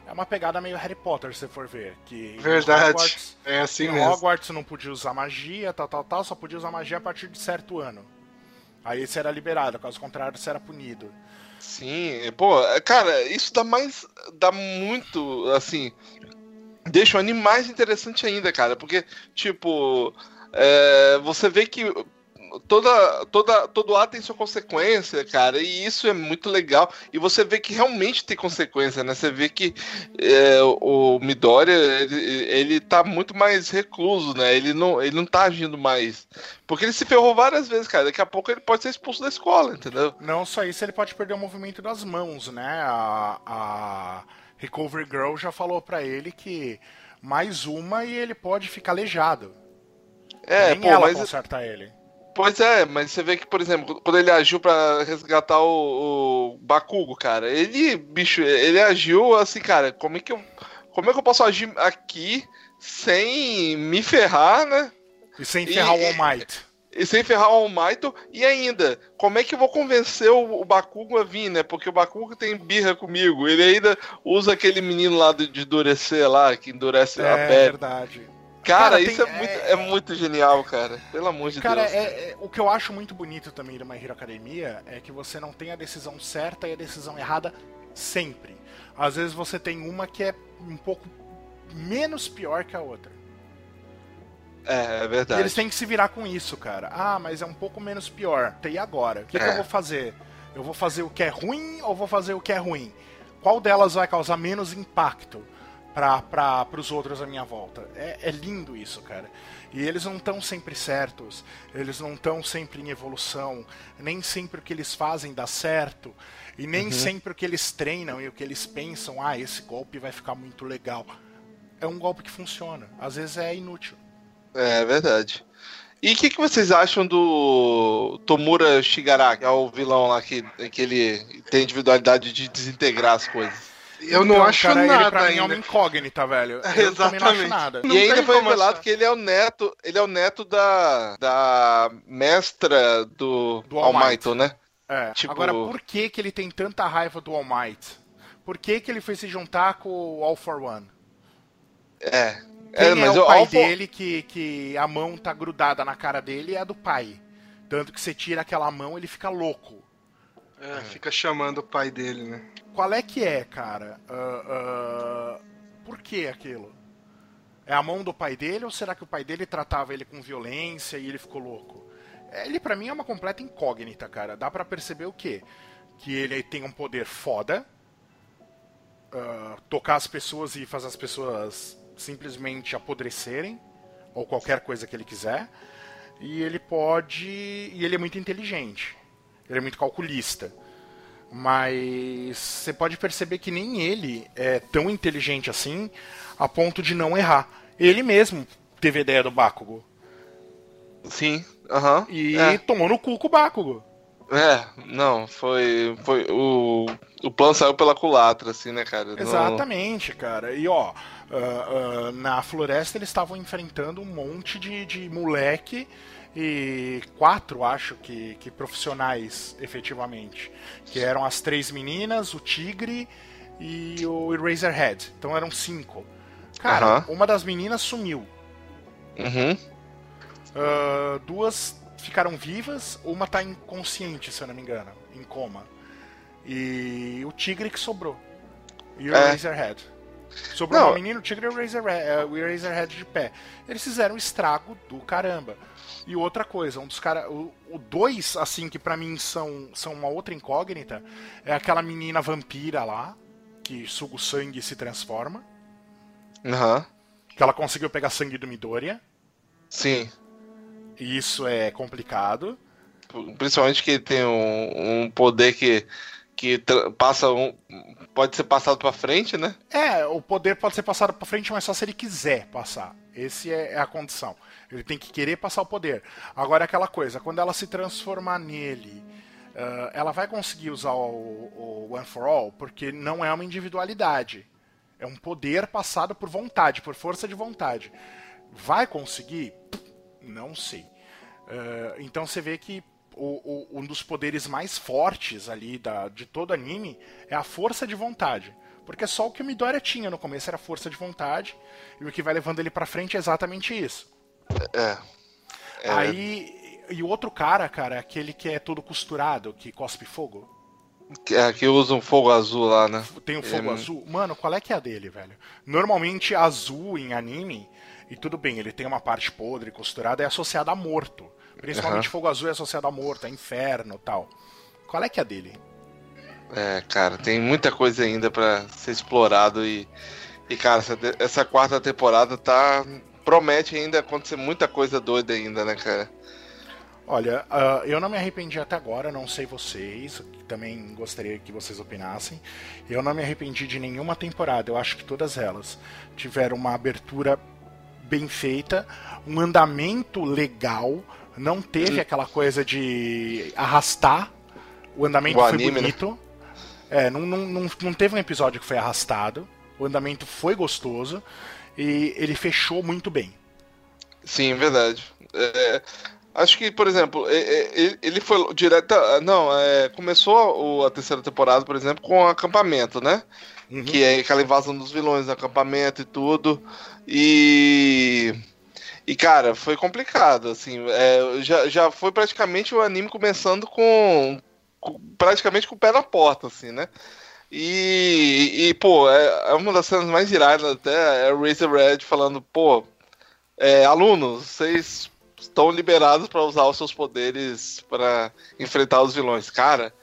É uma pegada meio Harry Potter, se for ver. Que Verdade. Hogwarts, É assim mesmo. Hogwarts não podia usar magia, tal, tal, tal, só podia usar magia a partir de certo ano. Aí você era liberado, caso contrário, você era punido. Sim, pô, cara, isso dá mais. dá muito, assim. Deixa o anime mais interessante ainda, cara, porque, tipo. é, você vê que toda, toda, todo ato tem sua consequência, cara, e isso é muito legal. E você vê que realmente tem consequência, né? Você vê que é, o Midoriya, ele, ele tá muito mais recluso, né? Ele não, ele não tá agindo mais. Porque ele se ferrou várias vezes, cara. Daqui a pouco ele pode ser expulso da escola, entendeu? Não só isso, ele pode perder o movimento das mãos, né? A, a Recovery Girl já falou pra ele que mais uma e ele pode ficar aleijado. É, Nem pô, ela mas. conserta ele. Pois é, mas você vê que, por exemplo, quando ele agiu pra resgatar o, o Bakugo, cara, ele, bicho, ele agiu assim, cara, como é que eu. Como é que eu posso agir aqui sem me ferrar, né? E sem E- ferrar o All Might. [laughs] E sem ferrar o All Might, e ainda, como é que eu vou convencer o, o Bakugo a vir, né? Porque o Bakugo tem birra comigo. Ele ainda usa aquele menino lá de, de endurecer lá, que endurece a É pele. verdade. Cara, Cara, isso tem- é, muito, é- é muito genial, cara. Pelo amor de Cara, Deus. é- é- o que eu acho muito bonito também do My Hero Academia é que você não tem a decisão certa e a decisão errada sempre. Às vezes você tem uma que é um pouco menos pior que a outra. É, é E verdade. eles têm que se virar com isso, cara. Ah, mas é um pouco menos pior. E agora? O que, que É. eu vou fazer? Eu vou fazer o que é ruim ou vou fazer o que é ruim? Qual delas vai causar menos impacto para os outros à minha volta? É, é lindo isso, cara. E eles não estão sempre certos, eles não estão sempre em evolução, nem sempre o que eles fazem dá certo, e nem sempre o que eles treinam e o que eles pensam, ah, esse golpe vai ficar muito legal. É um golpe que funciona, às vezes é inútil. É verdade. E o que, que vocês acham do Tomura Shigaraki, é o vilão lá que, que ele tem individualidade de desintegrar as coisas? Eu não Então, acho cara, nada Ele pra mim é ainda. uma incógnita, velho. É, Eu [laughs] também não acho exatamente. nada. Não e ainda foi revelado que ele é o neto, ele é o neto da, da mestra do, Do All Might. Almighty, né? É, Tipo- Agora, por que, que ele tem tanta raiva do All Might? Por que, que ele foi se juntar com o All for One? É. Quem é, mas o o pai All For- dele que, que a mão tá grudada na cara dele é a do pai. Tanto que você tira aquela mão, ele fica louco. É, fica chamando o pai dele, né? Qual é que é, cara? Ah, ah, por que aquilo? É a mão do pai dele ou será que o pai dele tratava ele com violência e ele ficou louco? Ele pra mim é uma completa incógnita, cara. Dá pra perceber o quê? Que ele tem um poder foda, ah, tocar as pessoas e fazer as pessoas simplesmente apodrecerem ou qualquer coisa que ele quiser. E ele pode, e ele é muito inteligente. Ele é muito calculista. Mas você pode perceber que nem ele é tão inteligente assim a ponto de não errar. Ele mesmo teve a ideia do Bakugo. Sim, aham. E é. tomou no cu com o Bakugo. É, não, foi. foi o, o plano saiu pela culatra, assim, né, cara? Não- Exatamente, cara. E ó, ah, ah, na floresta eles estavam enfrentando um monte de, de moleque e quatro, acho que, que profissionais, efetivamente. Que eram as três meninas, o tigre e o Eraserhead. Então eram cinco. Cara, Aham. uma das meninas sumiu. Uhum. Ah, duas ficaram vivas, uma tá inconsciente, se eu não me engano, em coma. E o tigre que sobrou. E o É. Razorhead. Sobrou Não. o tigre e o Razorhead, o Razorhead de pé. Eles fizeram um estrago do caramba. E outra coisa, um dos caras. O, o dois, assim, que pra mim são, são uma outra incógnita, é aquela menina vampira lá, que suga o sangue e se transforma. Aham. Que ela conseguiu pegar sangue do Midoriya. Sim. E isso é complicado. Principalmente que tem um, um poder que, que passa um. Pode ser passado pra frente, né? É, o poder pode ser passado pra frente, mas só se ele quiser passar. Esse é, é a condição. Ele tem que querer passar o poder. Agora aquela coisa, quando ela se transformar nele, ah, ela vai conseguir usar o, o One for All, porque não é uma individualidade. É um poder passado por vontade, por força de vontade. Vai conseguir? Não sei. Ah, então você vê que o- o- um dos poderes mais fortes ali da, de todo anime é a força de vontade. Porque só o que o Midoriya tinha no começo era força de vontade, e o que vai levando ele pra frente é exatamente isso. É. É. Aí. E o outro cara, cara, aquele que é todo costurado, que cospe fogo. Que, é, que usa um fogo azul lá, né? Tem o fogo É, azul. Mano, qual é que é a dele, velho? Normalmente azul em anime, e tudo bem, ele tem uma parte podre, costurada, é associada a morto. Principalmente Aham. fogo azul é associado a morto, a inferno tal. Qual é que é a dele? É, cara, tem muita coisa ainda pra ser explorado e. E, cara, essa, essa quarta temporada tá. Promete ainda acontecer muita coisa doida ainda, né, cara? Olha, ah, eu não me arrependi até agora, não sei vocês, também gostaria que vocês opinassem. Eu não me arrependi de nenhuma temporada, eu acho que todas elas tiveram uma abertura bem feita, um andamento legal, não teve aquela coisa de arrastar. O andamento O foi anime, né? bonito. É, não, não, não, não teve um episódio que foi arrastado. O andamento foi gostoso. E ele fechou muito bem. Sim, verdade. É, acho que, por exemplo, é, é, ele- foi direto. Não, é, começou a terceira temporada, por exemplo, com o acampamento, né? Uhum. Que é aquela invasão dos vilões acampamento e tudo. E. E, cara, foi complicado, assim. é, já, já foi praticamente o anime começando com, com- praticamente com o pé na porta, assim, né? E, e pô, é, é uma das cenas mais iradas até, é o Razor Red falando, pô, é, alunos, vocês estão liberados para usar os seus poderes para enfrentar os vilões. Cara,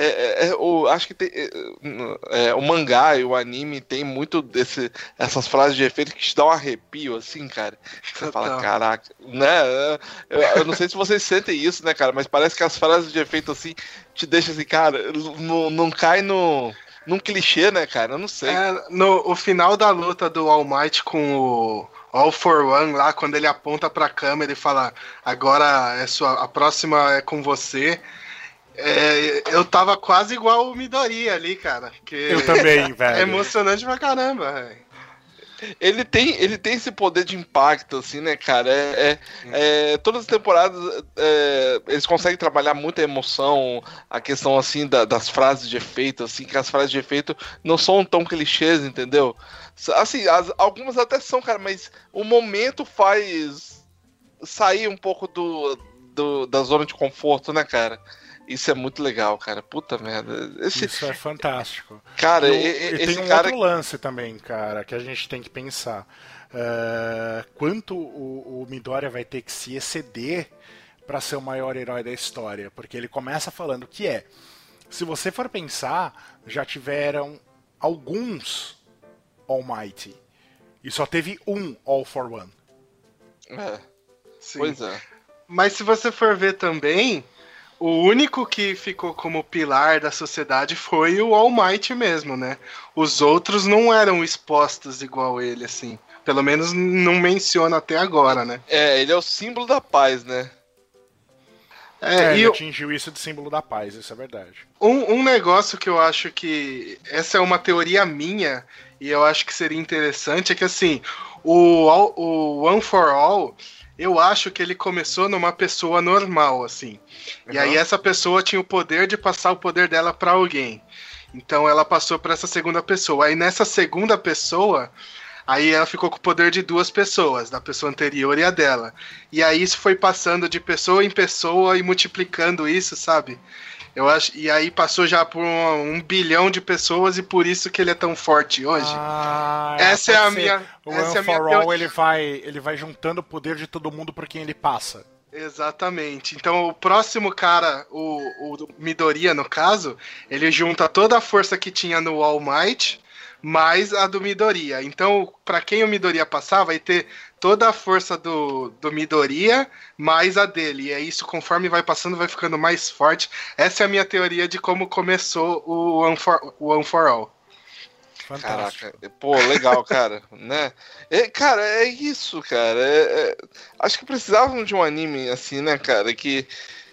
é, é, é, o, acho que tem, é, é, o mangá e o anime tem muito desse, essas frases de efeito que te dão um arrepio, assim, cara. Você fala, Total. caraca, né? Eu, eu não sei se vocês sentem isso, né, cara? Mas parece que as frases de efeito assim te deixam assim, cara, não, não cai no. Num clichê, né, cara? Eu não sei. É, no o final da luta do All Might com o All for One lá, quando ele aponta pra câmera e fala agora é sua, a próxima é com você. É, eu tava quase igual o Midori ali, cara. Que Eu também, [laughs] velho. é emocionante pra caramba, velho. Ele tem, ele tem esse poder de impacto, assim, né, cara? É, é- é, todas as temporadas é, eles conseguem trabalhar muita emoção, a questão, assim, da- das frases de efeito, assim, que as frases de efeito não são tão clichês, entendeu? Assim, as- algumas até são, cara, mas o momento faz sair um pouco do, do- da zona de conforto, né, cara? Isso é muito legal, cara. Puta merda. Esse, Isso é fantástico. cara, E, e- e- e esse tem um cara. outro lance também, cara, que a gente tem que pensar. É, quanto o, o Midoriya vai ter que se exceder para ser o maior herói da história? Porque ele começa falando que é. Se você for pensar, já tiveram alguns Almighty. E só teve um All for One. É, Sim. pois é. Mas se você for ver também, o único que ficou como pilar da sociedade foi o All Might mesmo, né? Os outros não eram expostos igual ele, assim. Pelo menos não menciona até agora, né? É, ele é o símbolo da paz, né? É, É, e ele o- atingiu isso de símbolo da paz, isso é verdade. um, um negócio que eu acho que. Essa é uma teoria minha, e eu acho que seria interessante, é que assim, o, o One for All, eu acho que ele começou numa pessoa normal, assim. E aí essa pessoa tinha o poder de passar o poder dela pra alguém. Então ela passou pra essa segunda pessoa. Aí nessa segunda pessoa, aí ela ficou com o poder de duas pessoas, da pessoa anterior e a dela. E aí isso foi passando de pessoa em pessoa e multiplicando isso, sabe? Eu acho, e aí passou já por um, um bilhão de pessoas e por isso que ele é tão forte hoje. Ah, essa é a ser. minha, O essa One é a minha for All ele vai, ele vai juntando o poder de todo mundo por quem ele passa. Exatamente. Então o próximo cara, o, o Midoriya no caso, ele junta toda a força que tinha no All Might mais a do Midoriya. Então, pra quem o Midoriya passar, vai ter toda a força do, do Midoriya mais a dele. E é isso, conforme vai passando, vai ficando mais forte. Essa é a minha teoria de como começou o One for, o One for All. Fantástico. Caraca, pô, legal, cara, [laughs] né? É, cara, é isso, cara. é- é- acho que precisavam de um anime assim, né, cara? Que,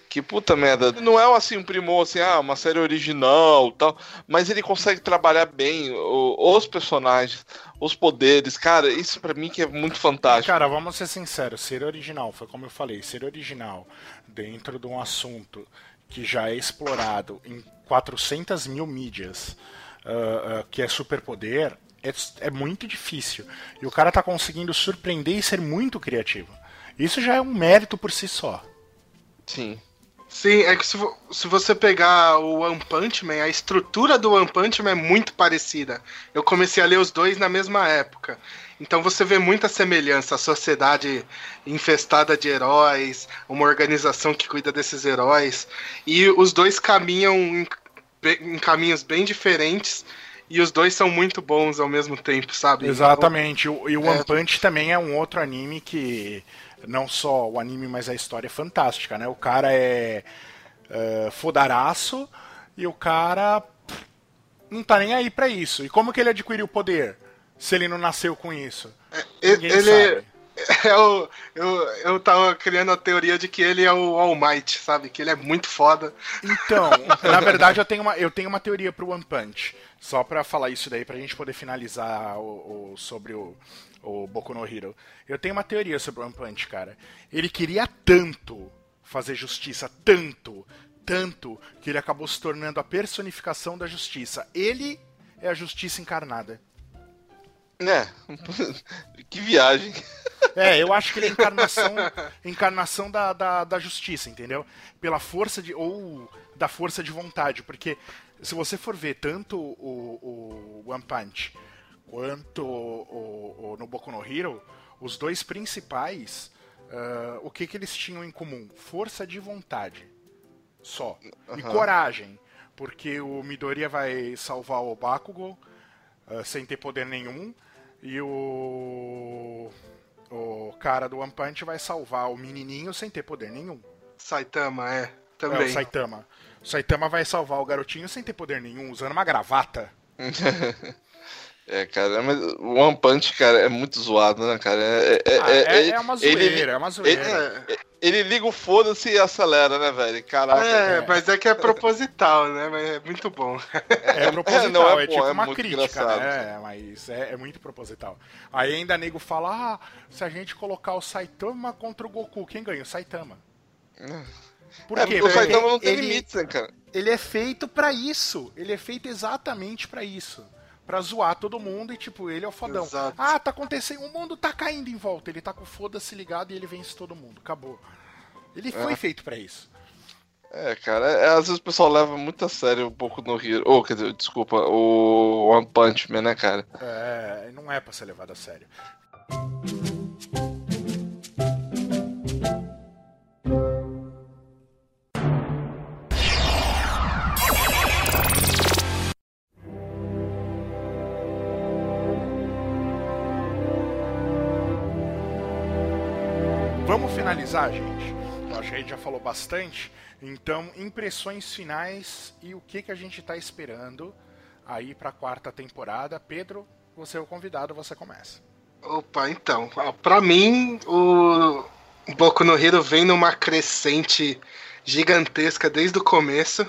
que puta merda. Não é assim um primor, assim, ah, uma série original tal, mas ele consegue trabalhar bem o- os personagens, os poderes, cara. Isso pra mim que é muito fantástico. Cara, vamos ser sinceros, ser original, foi como eu falei, ser original dentro de um assunto que já é explorado em 400 mil mídias, ah, ah, que é superpoder, é, é muito difícil. E o cara tá conseguindo surpreender e ser muito criativo. Isso já é um mérito por si só. Sim. Sim, é que se, se você pegar o One Punch Man, a estrutura do One Punch Man é muito parecida. Eu comecei a ler os dois na mesma época. Então você vê muita semelhança, a sociedade infestada de heróis, uma organização que cuida desses heróis. E os dois caminham em, em caminhos bem diferentes. E os dois são muito bons ao mesmo tempo, sabe? Exatamente. O- E o One É. Punch também é um outro anime que não só o anime, mas a história é fantástica, né? O cara é, é fodaraço e o cara pff, não tá nem aí pra isso. E como que ele adquiriu o poder? Se ele não nasceu com isso? E- Ninguém ele, sabe. [laughs] Eu, eu, eu tava criando a teoria de que ele é o All Might, sabe? Que ele é muito foda. Então, [laughs] na verdade, eu tenho uma, eu tenho uma teoria pro One Punch. Só pra falar isso daí, pra gente poder finalizar o, o sobre o, o Boku no Hero. Eu tenho uma teoria sobre o One Punch, cara. Ele queria tanto fazer justiça, tanto, tanto, que ele acabou se tornando a personificação da justiça. Ele é a justiça encarnada. É. [laughs] que viagem. É, eu acho que ele é a encarnação, encarnação da, da, da justiça, entendeu? Pela força de. ou da força de vontade. Porque se você for ver tanto o, o One Punch quanto o, o, no Boku no Hero, os dois principais, uh, o que, que eles tinham em comum? Força de vontade. Só. E coragem. Porque o Midoriya vai salvar o Bakugo uh, sem ter poder nenhum. E o. O cara do One Punch vai salvar o menininho sem ter poder nenhum. Saitama, é. É, Também. o Saitama. O Saitama vai salvar o garotinho sem ter poder nenhum, usando uma gravata. [laughs] É, cara, mas o One Punch, cara, é muito zoado, né, cara? É, é, Ah, é, é- é uma ele- zoeira, é uma zoeira. É, Ele liga o foda-se e acelera, né, velho? Caraca. é, mas é que é proposital, né? Mas é muito bom. É [laughs] proposital, não, é, é tipo é uma crítica, né? É, mas é, é muito proposital. Aí ainda nego fala, ah, se a gente colocar o Saitama contra o Goku, quem ganha? O Saitama. Por É, quê? porque o Saitama Porque não tem ele, limites, né, cara? ele é feito pra isso. Ele é feito exatamente pra isso. Pra zoar todo mundo e, tipo, ele é o fodão. Exato. Ah, tá acontecendo, o mundo tá caindo em volta. Ele tá com o foda-se ligado e ele vence todo mundo. Acabou. Ele foi feito pra isso. É, cara, é, às vezes o pessoal leva muito a sério um pouco no Hero. Ou, quer dizer, desculpa, o One Punch Man, né, cara? É, não é pra ser levado a sério. Finalizar, gente. A gente já falou bastante. Então, impressões finais e o que, que a gente tá esperando aí pra quarta temporada. Pedro, você é o convidado, você começa. Opa, então, ó, pra mim, o Boku no Hero vem numa crescente gigantesca desde o começo.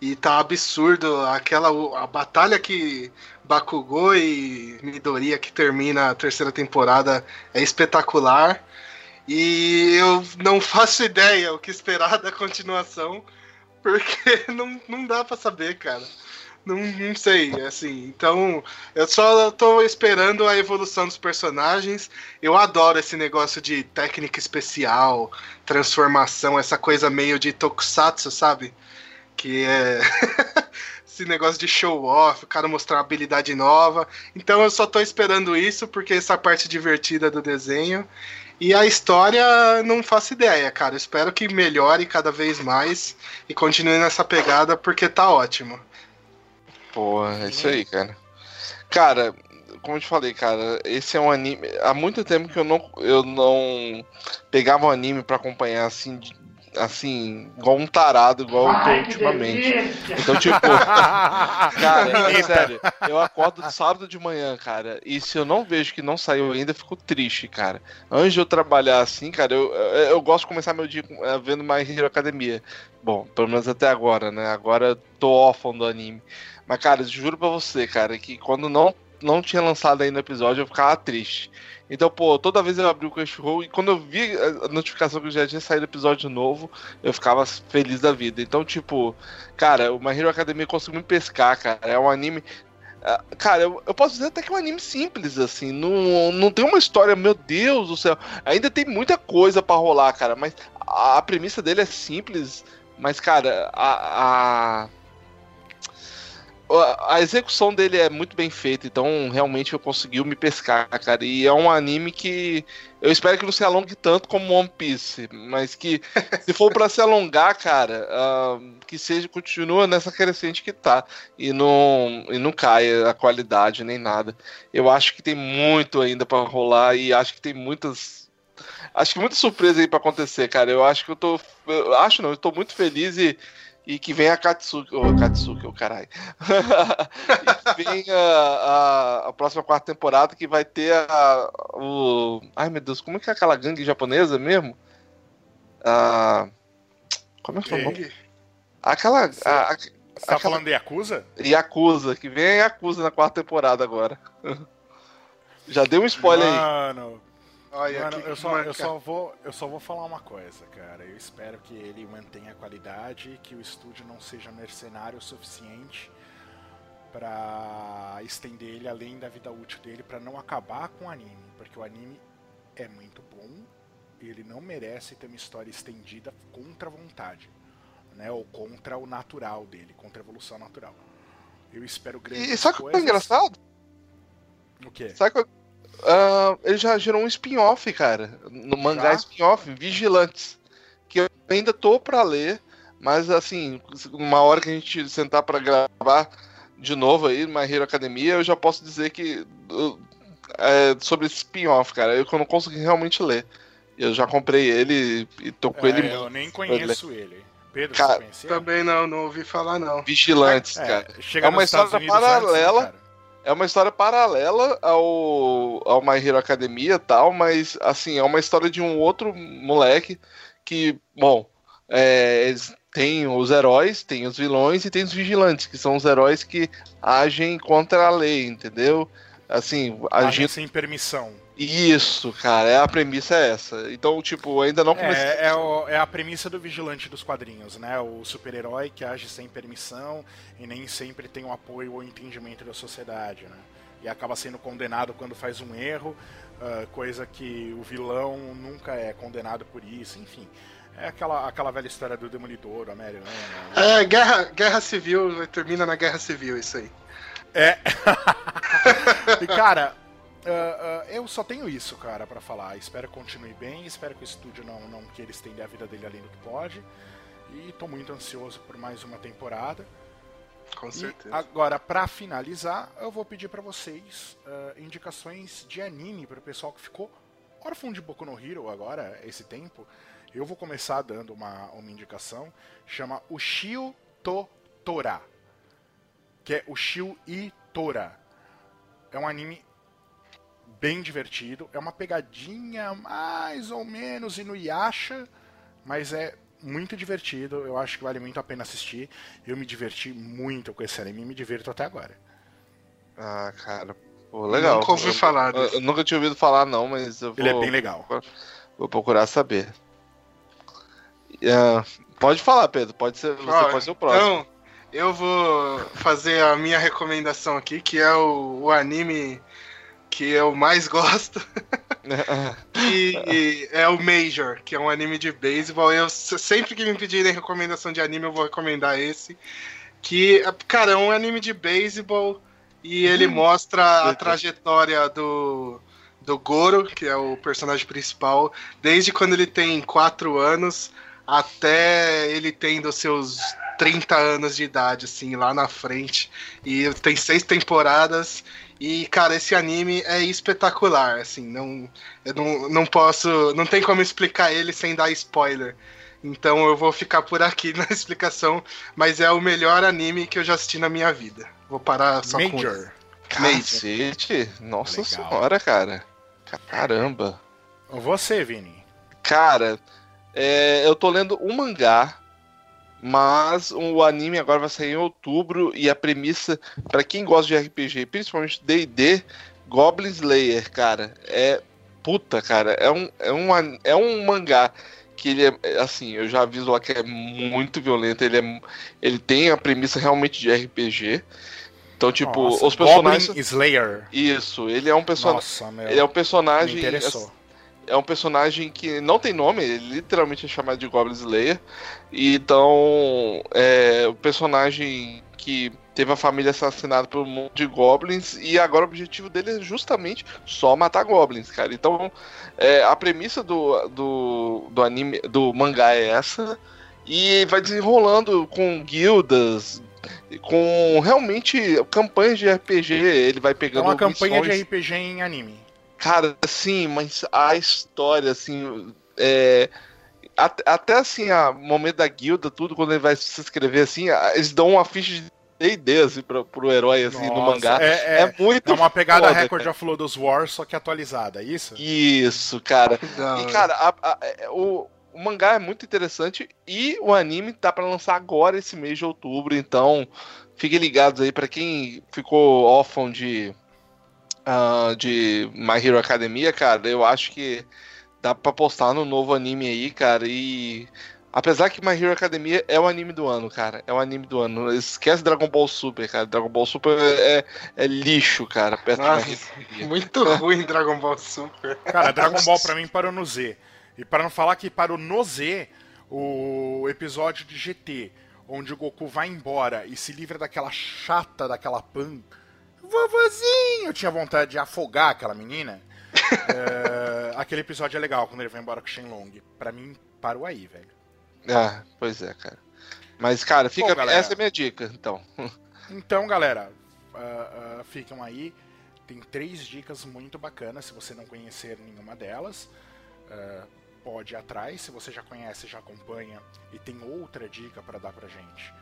E tá absurdo aquela a batalha que Bakugou e Midoriya que termina a terceira temporada é espetacular. E eu não faço ideia o que esperar da continuação, porque [laughs] não, não dá pra saber, cara. Não, não sei, assim. Então, eu só tô esperando a evolução dos personagens. Eu adoro esse negócio de técnica especial, transformação, essa coisa meio de tokusatsu, sabe? Que é [laughs] esse negócio de show off, o cara mostrar habilidade nova. Então eu só tô esperando isso porque essa parte divertida do desenho. E a história não faço ideia, cara. Espero que melhore cada vez mais e continue nessa pegada porque tá ótimo. Porra, é isso aí, cara. Cara, como eu te falei, cara, esse é um anime. Há muito tempo que eu não, eu não pegava um anime pra acompanhar assim, assim, igual um tarado, igual eu tô ultimamente. Então, tipo, [laughs] cara, é sério, eu acordo sábado de manhã, cara, e se eu não vejo que não saiu ainda, eu fico triste, cara. Antes de eu trabalhar assim, cara, eu, eu, eu gosto de começar meu dia com- eh, vendo My Hero Academia. Bom, pelo menos até agora, né? Agora eu tô órfão do anime. Mas, cara, eu juro pra você, cara, que quando não, não tinha lançado ainda o episódio, eu ficava triste. Então, pô, toda vez eu abri o Crunchyroll e quando eu vi a notificação que já tinha saído episódio novo, eu ficava feliz da vida. Então, tipo, cara, o My Hero Academia conseguiu me pescar, cara. É um anime. ah, Cara, eu, eu posso dizer até que é um anime simples, assim. Não, não tem uma história, meu Deus do céu. Ainda tem muita coisa pra rolar, cara. Mas a, a premissa dele é simples. Mas, cara, a, a, a execução dele é muito bem feita, então realmente eu conseguiu me pescar, cara. E é um anime que eu espero que não se alongue tanto como One Piece, mas que [laughs] se for pra se alongar, cara, ah, que seja continua nessa crescente que tá e não e não caia a qualidade nem nada. Eu acho que tem muito ainda pra rolar e acho que tem muitas Acho que muita surpresa aí pra acontecer, cara. Eu acho que eu tô. Eu acho não, eu tô muito feliz e e que vem a Katsuki, o Katsuki, o caralho. [laughs] e que vem a, a, a, próxima quarta temporada que vai ter a, o. Ai meu Deus, como é que é aquela gangue japonesa mesmo? A, como é que é o nome? Aquela. A, Você tá falando de Yakuza? Yakuza, que vem a Yakuza na quarta temporada agora. [laughs] Já deu um spoiler Mano, aí. Mano, Olha, Mano, eu, só, eu, só vou, eu só vou falar uma coisa, cara. Eu espero que ele mantenha a qualidade e que o estúdio não seja mercenário o suficiente para estender ele além da vida útil dele, para não acabar com o anime. Porque o anime é muito bom e ele não merece ter uma história estendida contra a vontade, né? Ou contra o natural dele, contra a evolução natural. Eu espero grandes E sabe o que é engraçado? O quê? Sabe que Uh, ele já gerou um spin-off, cara. No mangá spin-off, Vigilantes. Que eu ainda tô pra ler, mas assim, uma hora que a gente sentar para gravar de novo aí, My Hero Academia, eu já posso dizer que. Uh, é, sobre esse spin-off, cara, eu não consegui realmente ler. Eu já comprei ele e tô com é, ele Eu nem conheço ele. Pedro, cara, Também não, não ouvi falar não. Vigilantes, é, cara. É uma história paralela. Antes, né, é uma história paralela ao, ao My Hero Academia tal, mas assim, é uma história de um outro moleque que, bom, é, tem os heróis, tem os vilões e tem os vigilantes, que são os heróis que agem contra a lei, entendeu? Assim, agindo sem permissão. Isso, cara, é a premissa é essa. Então, tipo, ainda não comecei. É, é, o, é, a premissa do vigilante dos quadrinhos, né? O super-herói que age sem permissão e nem sempre tem o apoio ou entendimento da sociedade, né? E acaba sendo condenado quando faz um erro, uh, coisa que o vilão nunca é condenado por isso, enfim. É aquela, aquela velha história do Demolidor, a Mary né? É, guerra, guerra civil, termina na guerra civil isso aí. É. [laughs] e, cara, Uh, uh, eu só tenho isso, cara, para falar. Espero que continue bem, espero que o estúdio não, não queira estender a vida dele além do que pode. E tô muito ansioso por mais uma temporada. Com certeza. E agora, para finalizar, eu vou pedir para vocês uh, indicações de anime para o pessoal que ficou órfão de Boku no Hero agora, esse tempo. Eu vou começar dando uma, uma indicação, chama Ushio to Tora, que é Ushio e Tora. É um anime bem divertido. É uma pegadinha mais ou menos Inuyasha, mas é muito divertido. Eu acho que vale muito a pena assistir. Eu me diverti muito com esse anime e me divirto até agora. Ah, cara. Pô, legal. Nunca ouvi falar. Eu, eu, nunca tinha ouvido falar, não, mas eu vou. Ele é bem legal. Vou procurar saber. Uh, pode falar, Pedro. Pode ser, você Olha, pode ser o próximo. Então, eu vou fazer a minha recomendação aqui, que é o, o anime que eu mais [laughs] gosto. [laughs] e é o Major, que é um anime de beisebol. Eu sempre que me pedirem recomendação de anime, eu vou recomendar esse. Que, cara, é um anime de beisebol e ele uhum. mostra a trajetória do, do Goro, que é o personagem principal, desde quando ele tem 4 anos até ele tendo seus 30 anos de idade, assim, lá na frente. E tem seis temporadas e, cara, esse anime é espetacular, assim, não, eu não, não posso, não tem como explicar ele sem dar spoiler. Então eu vou ficar por aqui [laughs] na explicação, mas é o melhor anime que eu já assisti na minha vida. Vou parar só Major. com Cacete, nossa Legal. senhora, cara. Caramba. Você, Vini. Cara, é, eu tô lendo um mangá mas o anime agora vai sair em outubro e a premissa, para quem gosta de RPG, principalmente D&D, Goblin Slayer, cara, é puta, cara, é um, é um, é um mangá que ele é, assim, eu já aviso lá que é muito violento, ele, é, ele tem a premissa realmente de RPG, então, tipo, Nossa, os personagens. Goblin Slayer. Isso, ele é um personagem. Ele é um personagem. Me interessou é um personagem que não tem nome, ele literalmente é chamado de Goblin Slayer. Então, é o personagem que teve a família assassinada por um monte de goblins e agora o objetivo dele é justamente só matar goblins, cara. Então, é, a premissa do, do, do anime, do mangá é essa e vai desenrolando com guildas, com realmente campanhas de RPG. Ele vai pegando. É uma campanha missões... de RPG em anime. Cara, sim, mas a história, assim, é, até, até assim, o momento da guilda, tudo, quando ele vai se inscrever assim, eles dão uma ficha de D&D, assim, pro, pro herói, assim, Nossa, no mangá. É, é, É muito é uma pegada foda, Record cara. of Lodos War, só que atualizada, é isso? Isso, cara. Da E, cara, a- a- é, o, o mangá é muito interessante e o anime tá pra lançar agora esse mês de outubro, então fiquem ligados aí pra quem ficou órfão de ah, de My Hero Academia, cara, eu acho que dá pra postar no novo anime aí, cara, e apesar que My Hero Academia é o anime do ano, cara, é o anime do ano. Esquece Dragon Ball Super, cara. Dragon Ball Super é, é lixo, cara, Nossa. Muito [laughs] ruim Dragon Ball Super. Cara, Dragon Ball pra mim parou no Z. E para não falar que parou no Z, o episódio de GT, onde o Goku vai embora e se livra daquela chata, daquela Pan. Vovozinho! Eu tinha vontade de afogar aquela menina. [laughs] É, aquele episódio é legal quando ele vai embora com o Shenlong. Pra mim, parou aí, velho. Ah, pois é, cara. Mas, cara, fica. Bom, galera. essa é a minha dica, então. [laughs] Então, galera, ah, ah, ficam aí. Tem três dicas muito bacanas. Se você não conhecer nenhuma delas, ah, pode ir atrás. Se você já conhece, já acompanha e tem outra dica para dar pra gente,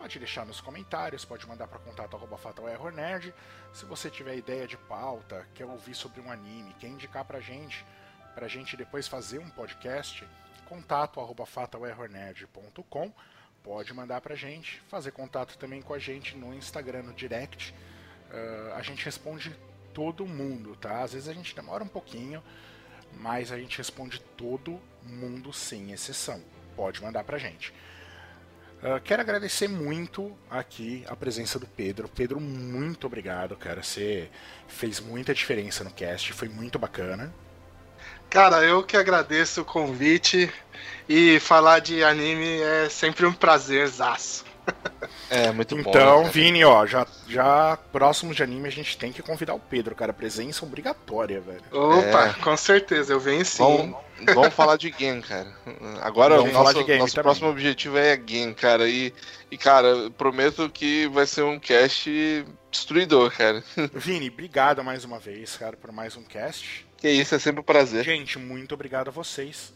pode deixar nos comentários, pode mandar para contato. Se você tiver ideia de pauta, quer ouvir sobre um anime, quer indicar pra gente, pra gente depois fazer um podcast, contato. Pode mandar pra gente, fazer contato também com a gente no Instagram, no direct. Ah, a gente responde todo mundo, tá? Às vezes a gente demora um pouquinho, mas a gente responde todo mundo sem exceção. Pode mandar pra gente. Ah, quero agradecer muito aqui a presença do Pedro. Pedro, muito obrigado, cara. Você fez muita diferença no cast, foi muito bacana. Cara, eu que agradeço o convite e falar de anime é sempre um prazerzaço. [laughs] É, muito bom. Então, né, Vini, ó, já, já próximo de anime a gente tem que convidar o Pedro, cara. Presença obrigatória, velho. Opa, É. com certeza, eu venho sim. Vamos, vamos falar de game, cara. Agora Vamos o falar nosso, de game nosso também. próximo objetivo é game, cara. E, e, cara, eu prometo que vai ser um cast destruidor, cara. [laughs] Vini, obrigado mais uma vez, cara, por mais um cast. Que isso, é sempre um prazer. Gente, muito obrigado a vocês.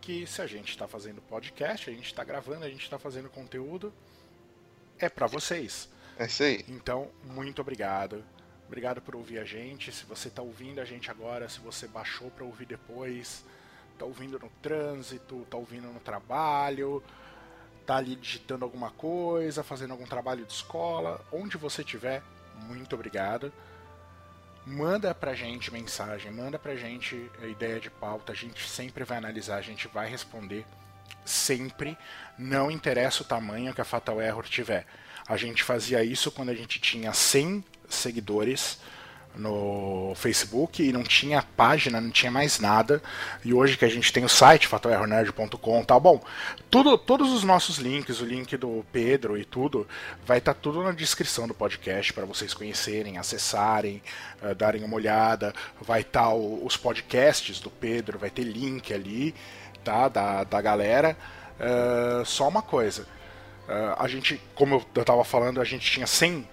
Que se a gente tá fazendo podcast, a gente tá gravando, a gente tá fazendo conteúdo, é pra vocês. É isso aí. Então, muito obrigado. Obrigado por ouvir a gente. Se você tá ouvindo a gente agora, se você baixou pra ouvir depois, tá ouvindo no trânsito, tá ouvindo no trabalho, tá ali digitando alguma coisa, fazendo algum trabalho de escola, onde você estiver, muito obrigado. Manda pra gente mensagem, manda pra gente a ideia de pauta, a gente sempre vai analisar, a gente vai responder sempre, não interessa o tamanho que a Fatal Error tiver. A gente fazia isso quando a gente tinha 100 seguidores no Facebook e não tinha página, não tinha mais nada. E hoje que a gente tem o site fatalerrornerd.com, tá bom? Tudo, todos os nossos links, o link do Pedro e tudo, vai estar tudo na descrição do podcast para vocês conhecerem, acessarem, eh, darem uma olhada. Vai estar os podcasts do Pedro, vai ter link ali, tá? Da, da galera. Eh, só uma coisa. eh, a gente, como eu tava falando, a gente tinha 100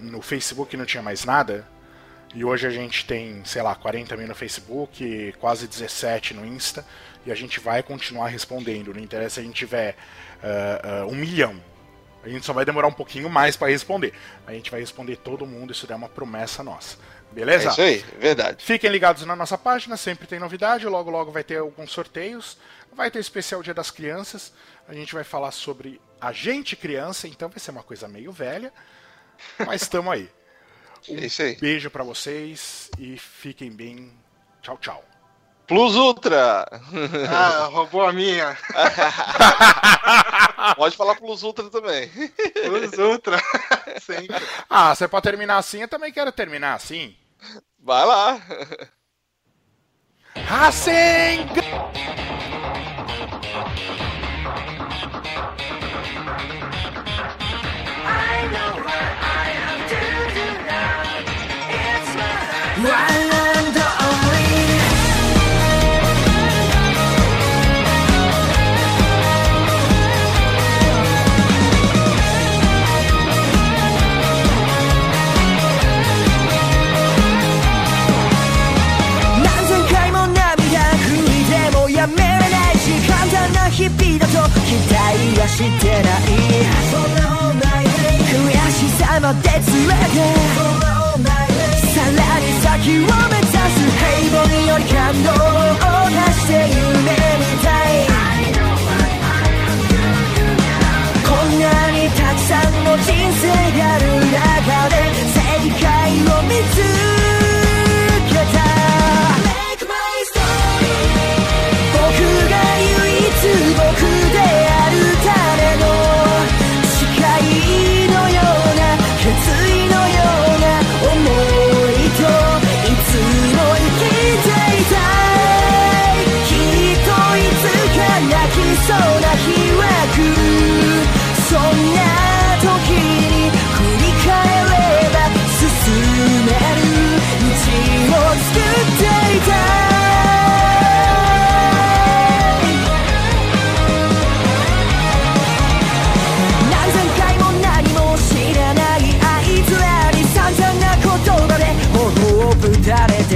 no Facebook e não tinha mais nada. E hoje a gente tem, sei lá, 40 mil no Facebook, quase 17 no Insta, e a gente vai continuar respondendo. Não interessa se a gente tiver ah, um milhão. A gente só vai demorar um pouquinho mais para responder. A gente vai responder todo mundo, isso é uma promessa nossa. É Beleza? isso aí, verdade. Fiquem ligados na nossa página, sempre tem novidade. Logo, logo vai ter alguns sorteios. Vai ter o especial Dia das Crianças. A gente vai falar sobre a gente criança, então vai ser uma coisa meio velha. Mas estamos aí. [laughs] É isso aí. Beijo pra vocês e fiquem bem. Tchau, tchau. Plus Ultra! [laughs] Ah, roubou a minha. [laughs] Pode falar Plus Ultra também. Os Ultra. Sempre. Ah, você pode terminar assim, eu também quero terminar assim. Vai lá. I sing. 待はしてない悔しさまで連れてさらに先を目指す。平凡より感動を出して夢みたいこんなにたくさんの人生がある中で正解を見つけ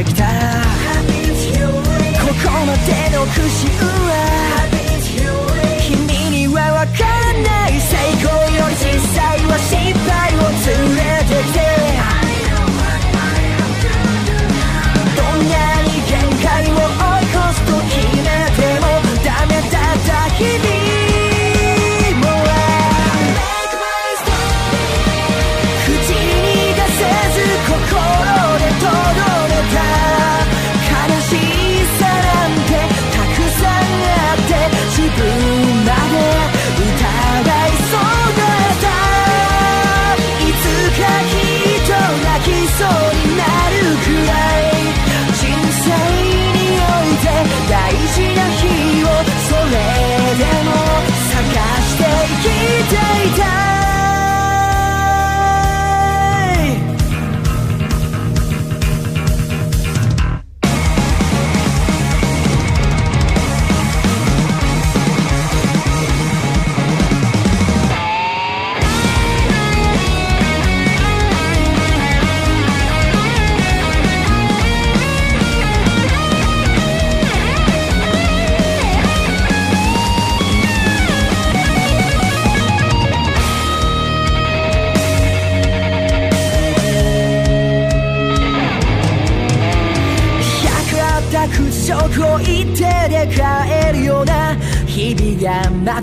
きた。ここまでの苦心は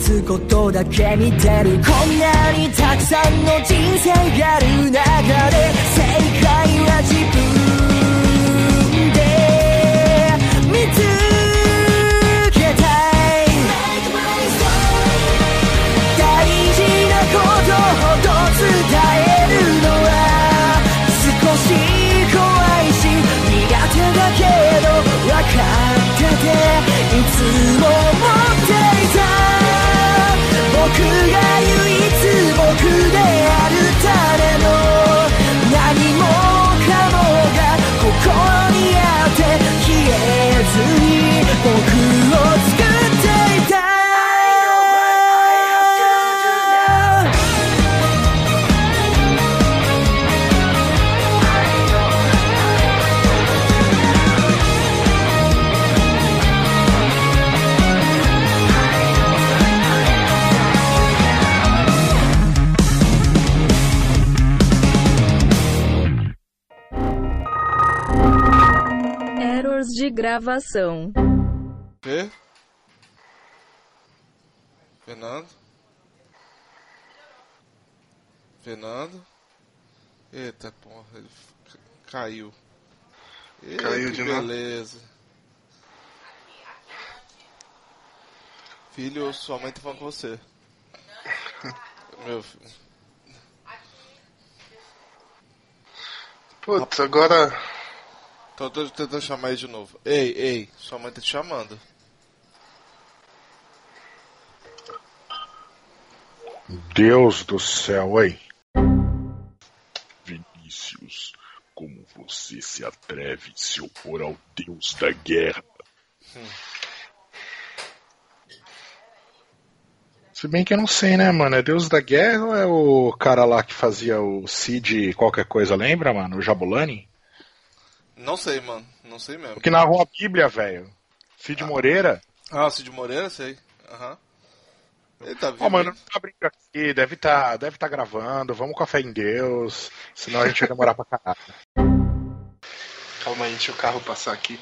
つことだけ見てる。こんなにたくさんの人生がある中で gravação. Fê? Fernando? Fernando? Eita porra, ele caiu. Eita, Caiu de novo. beleza. Filho, sua mãe tá falando com você. [laughs] Meu filho. Putz, agora. Tô, tô tentando chamar ele de novo. Ei, ei, sua mãe tá te chamando. Deus do céu, hein? Vinícius, como você se atreve a se opor ao deus da guerra? Se bem que eu não sei, né, mano? É Deus da Guerra ou é o cara lá que fazia o Cid qualquer coisa, lembra, mano? O Jabulani? Não sei, mano. Não sei mesmo. O que narrou a Bíblia, velho. Cid Moreira. Ah, Cid Moreira, sei. Aham. Ele tá vivo. Ó, mano, tá abrindo aqui, deve tá, deve tá gravando, vamos com a fé em Deus, senão a gente vai demorar pra caralho. Calma aí, deixa o carro passar aqui.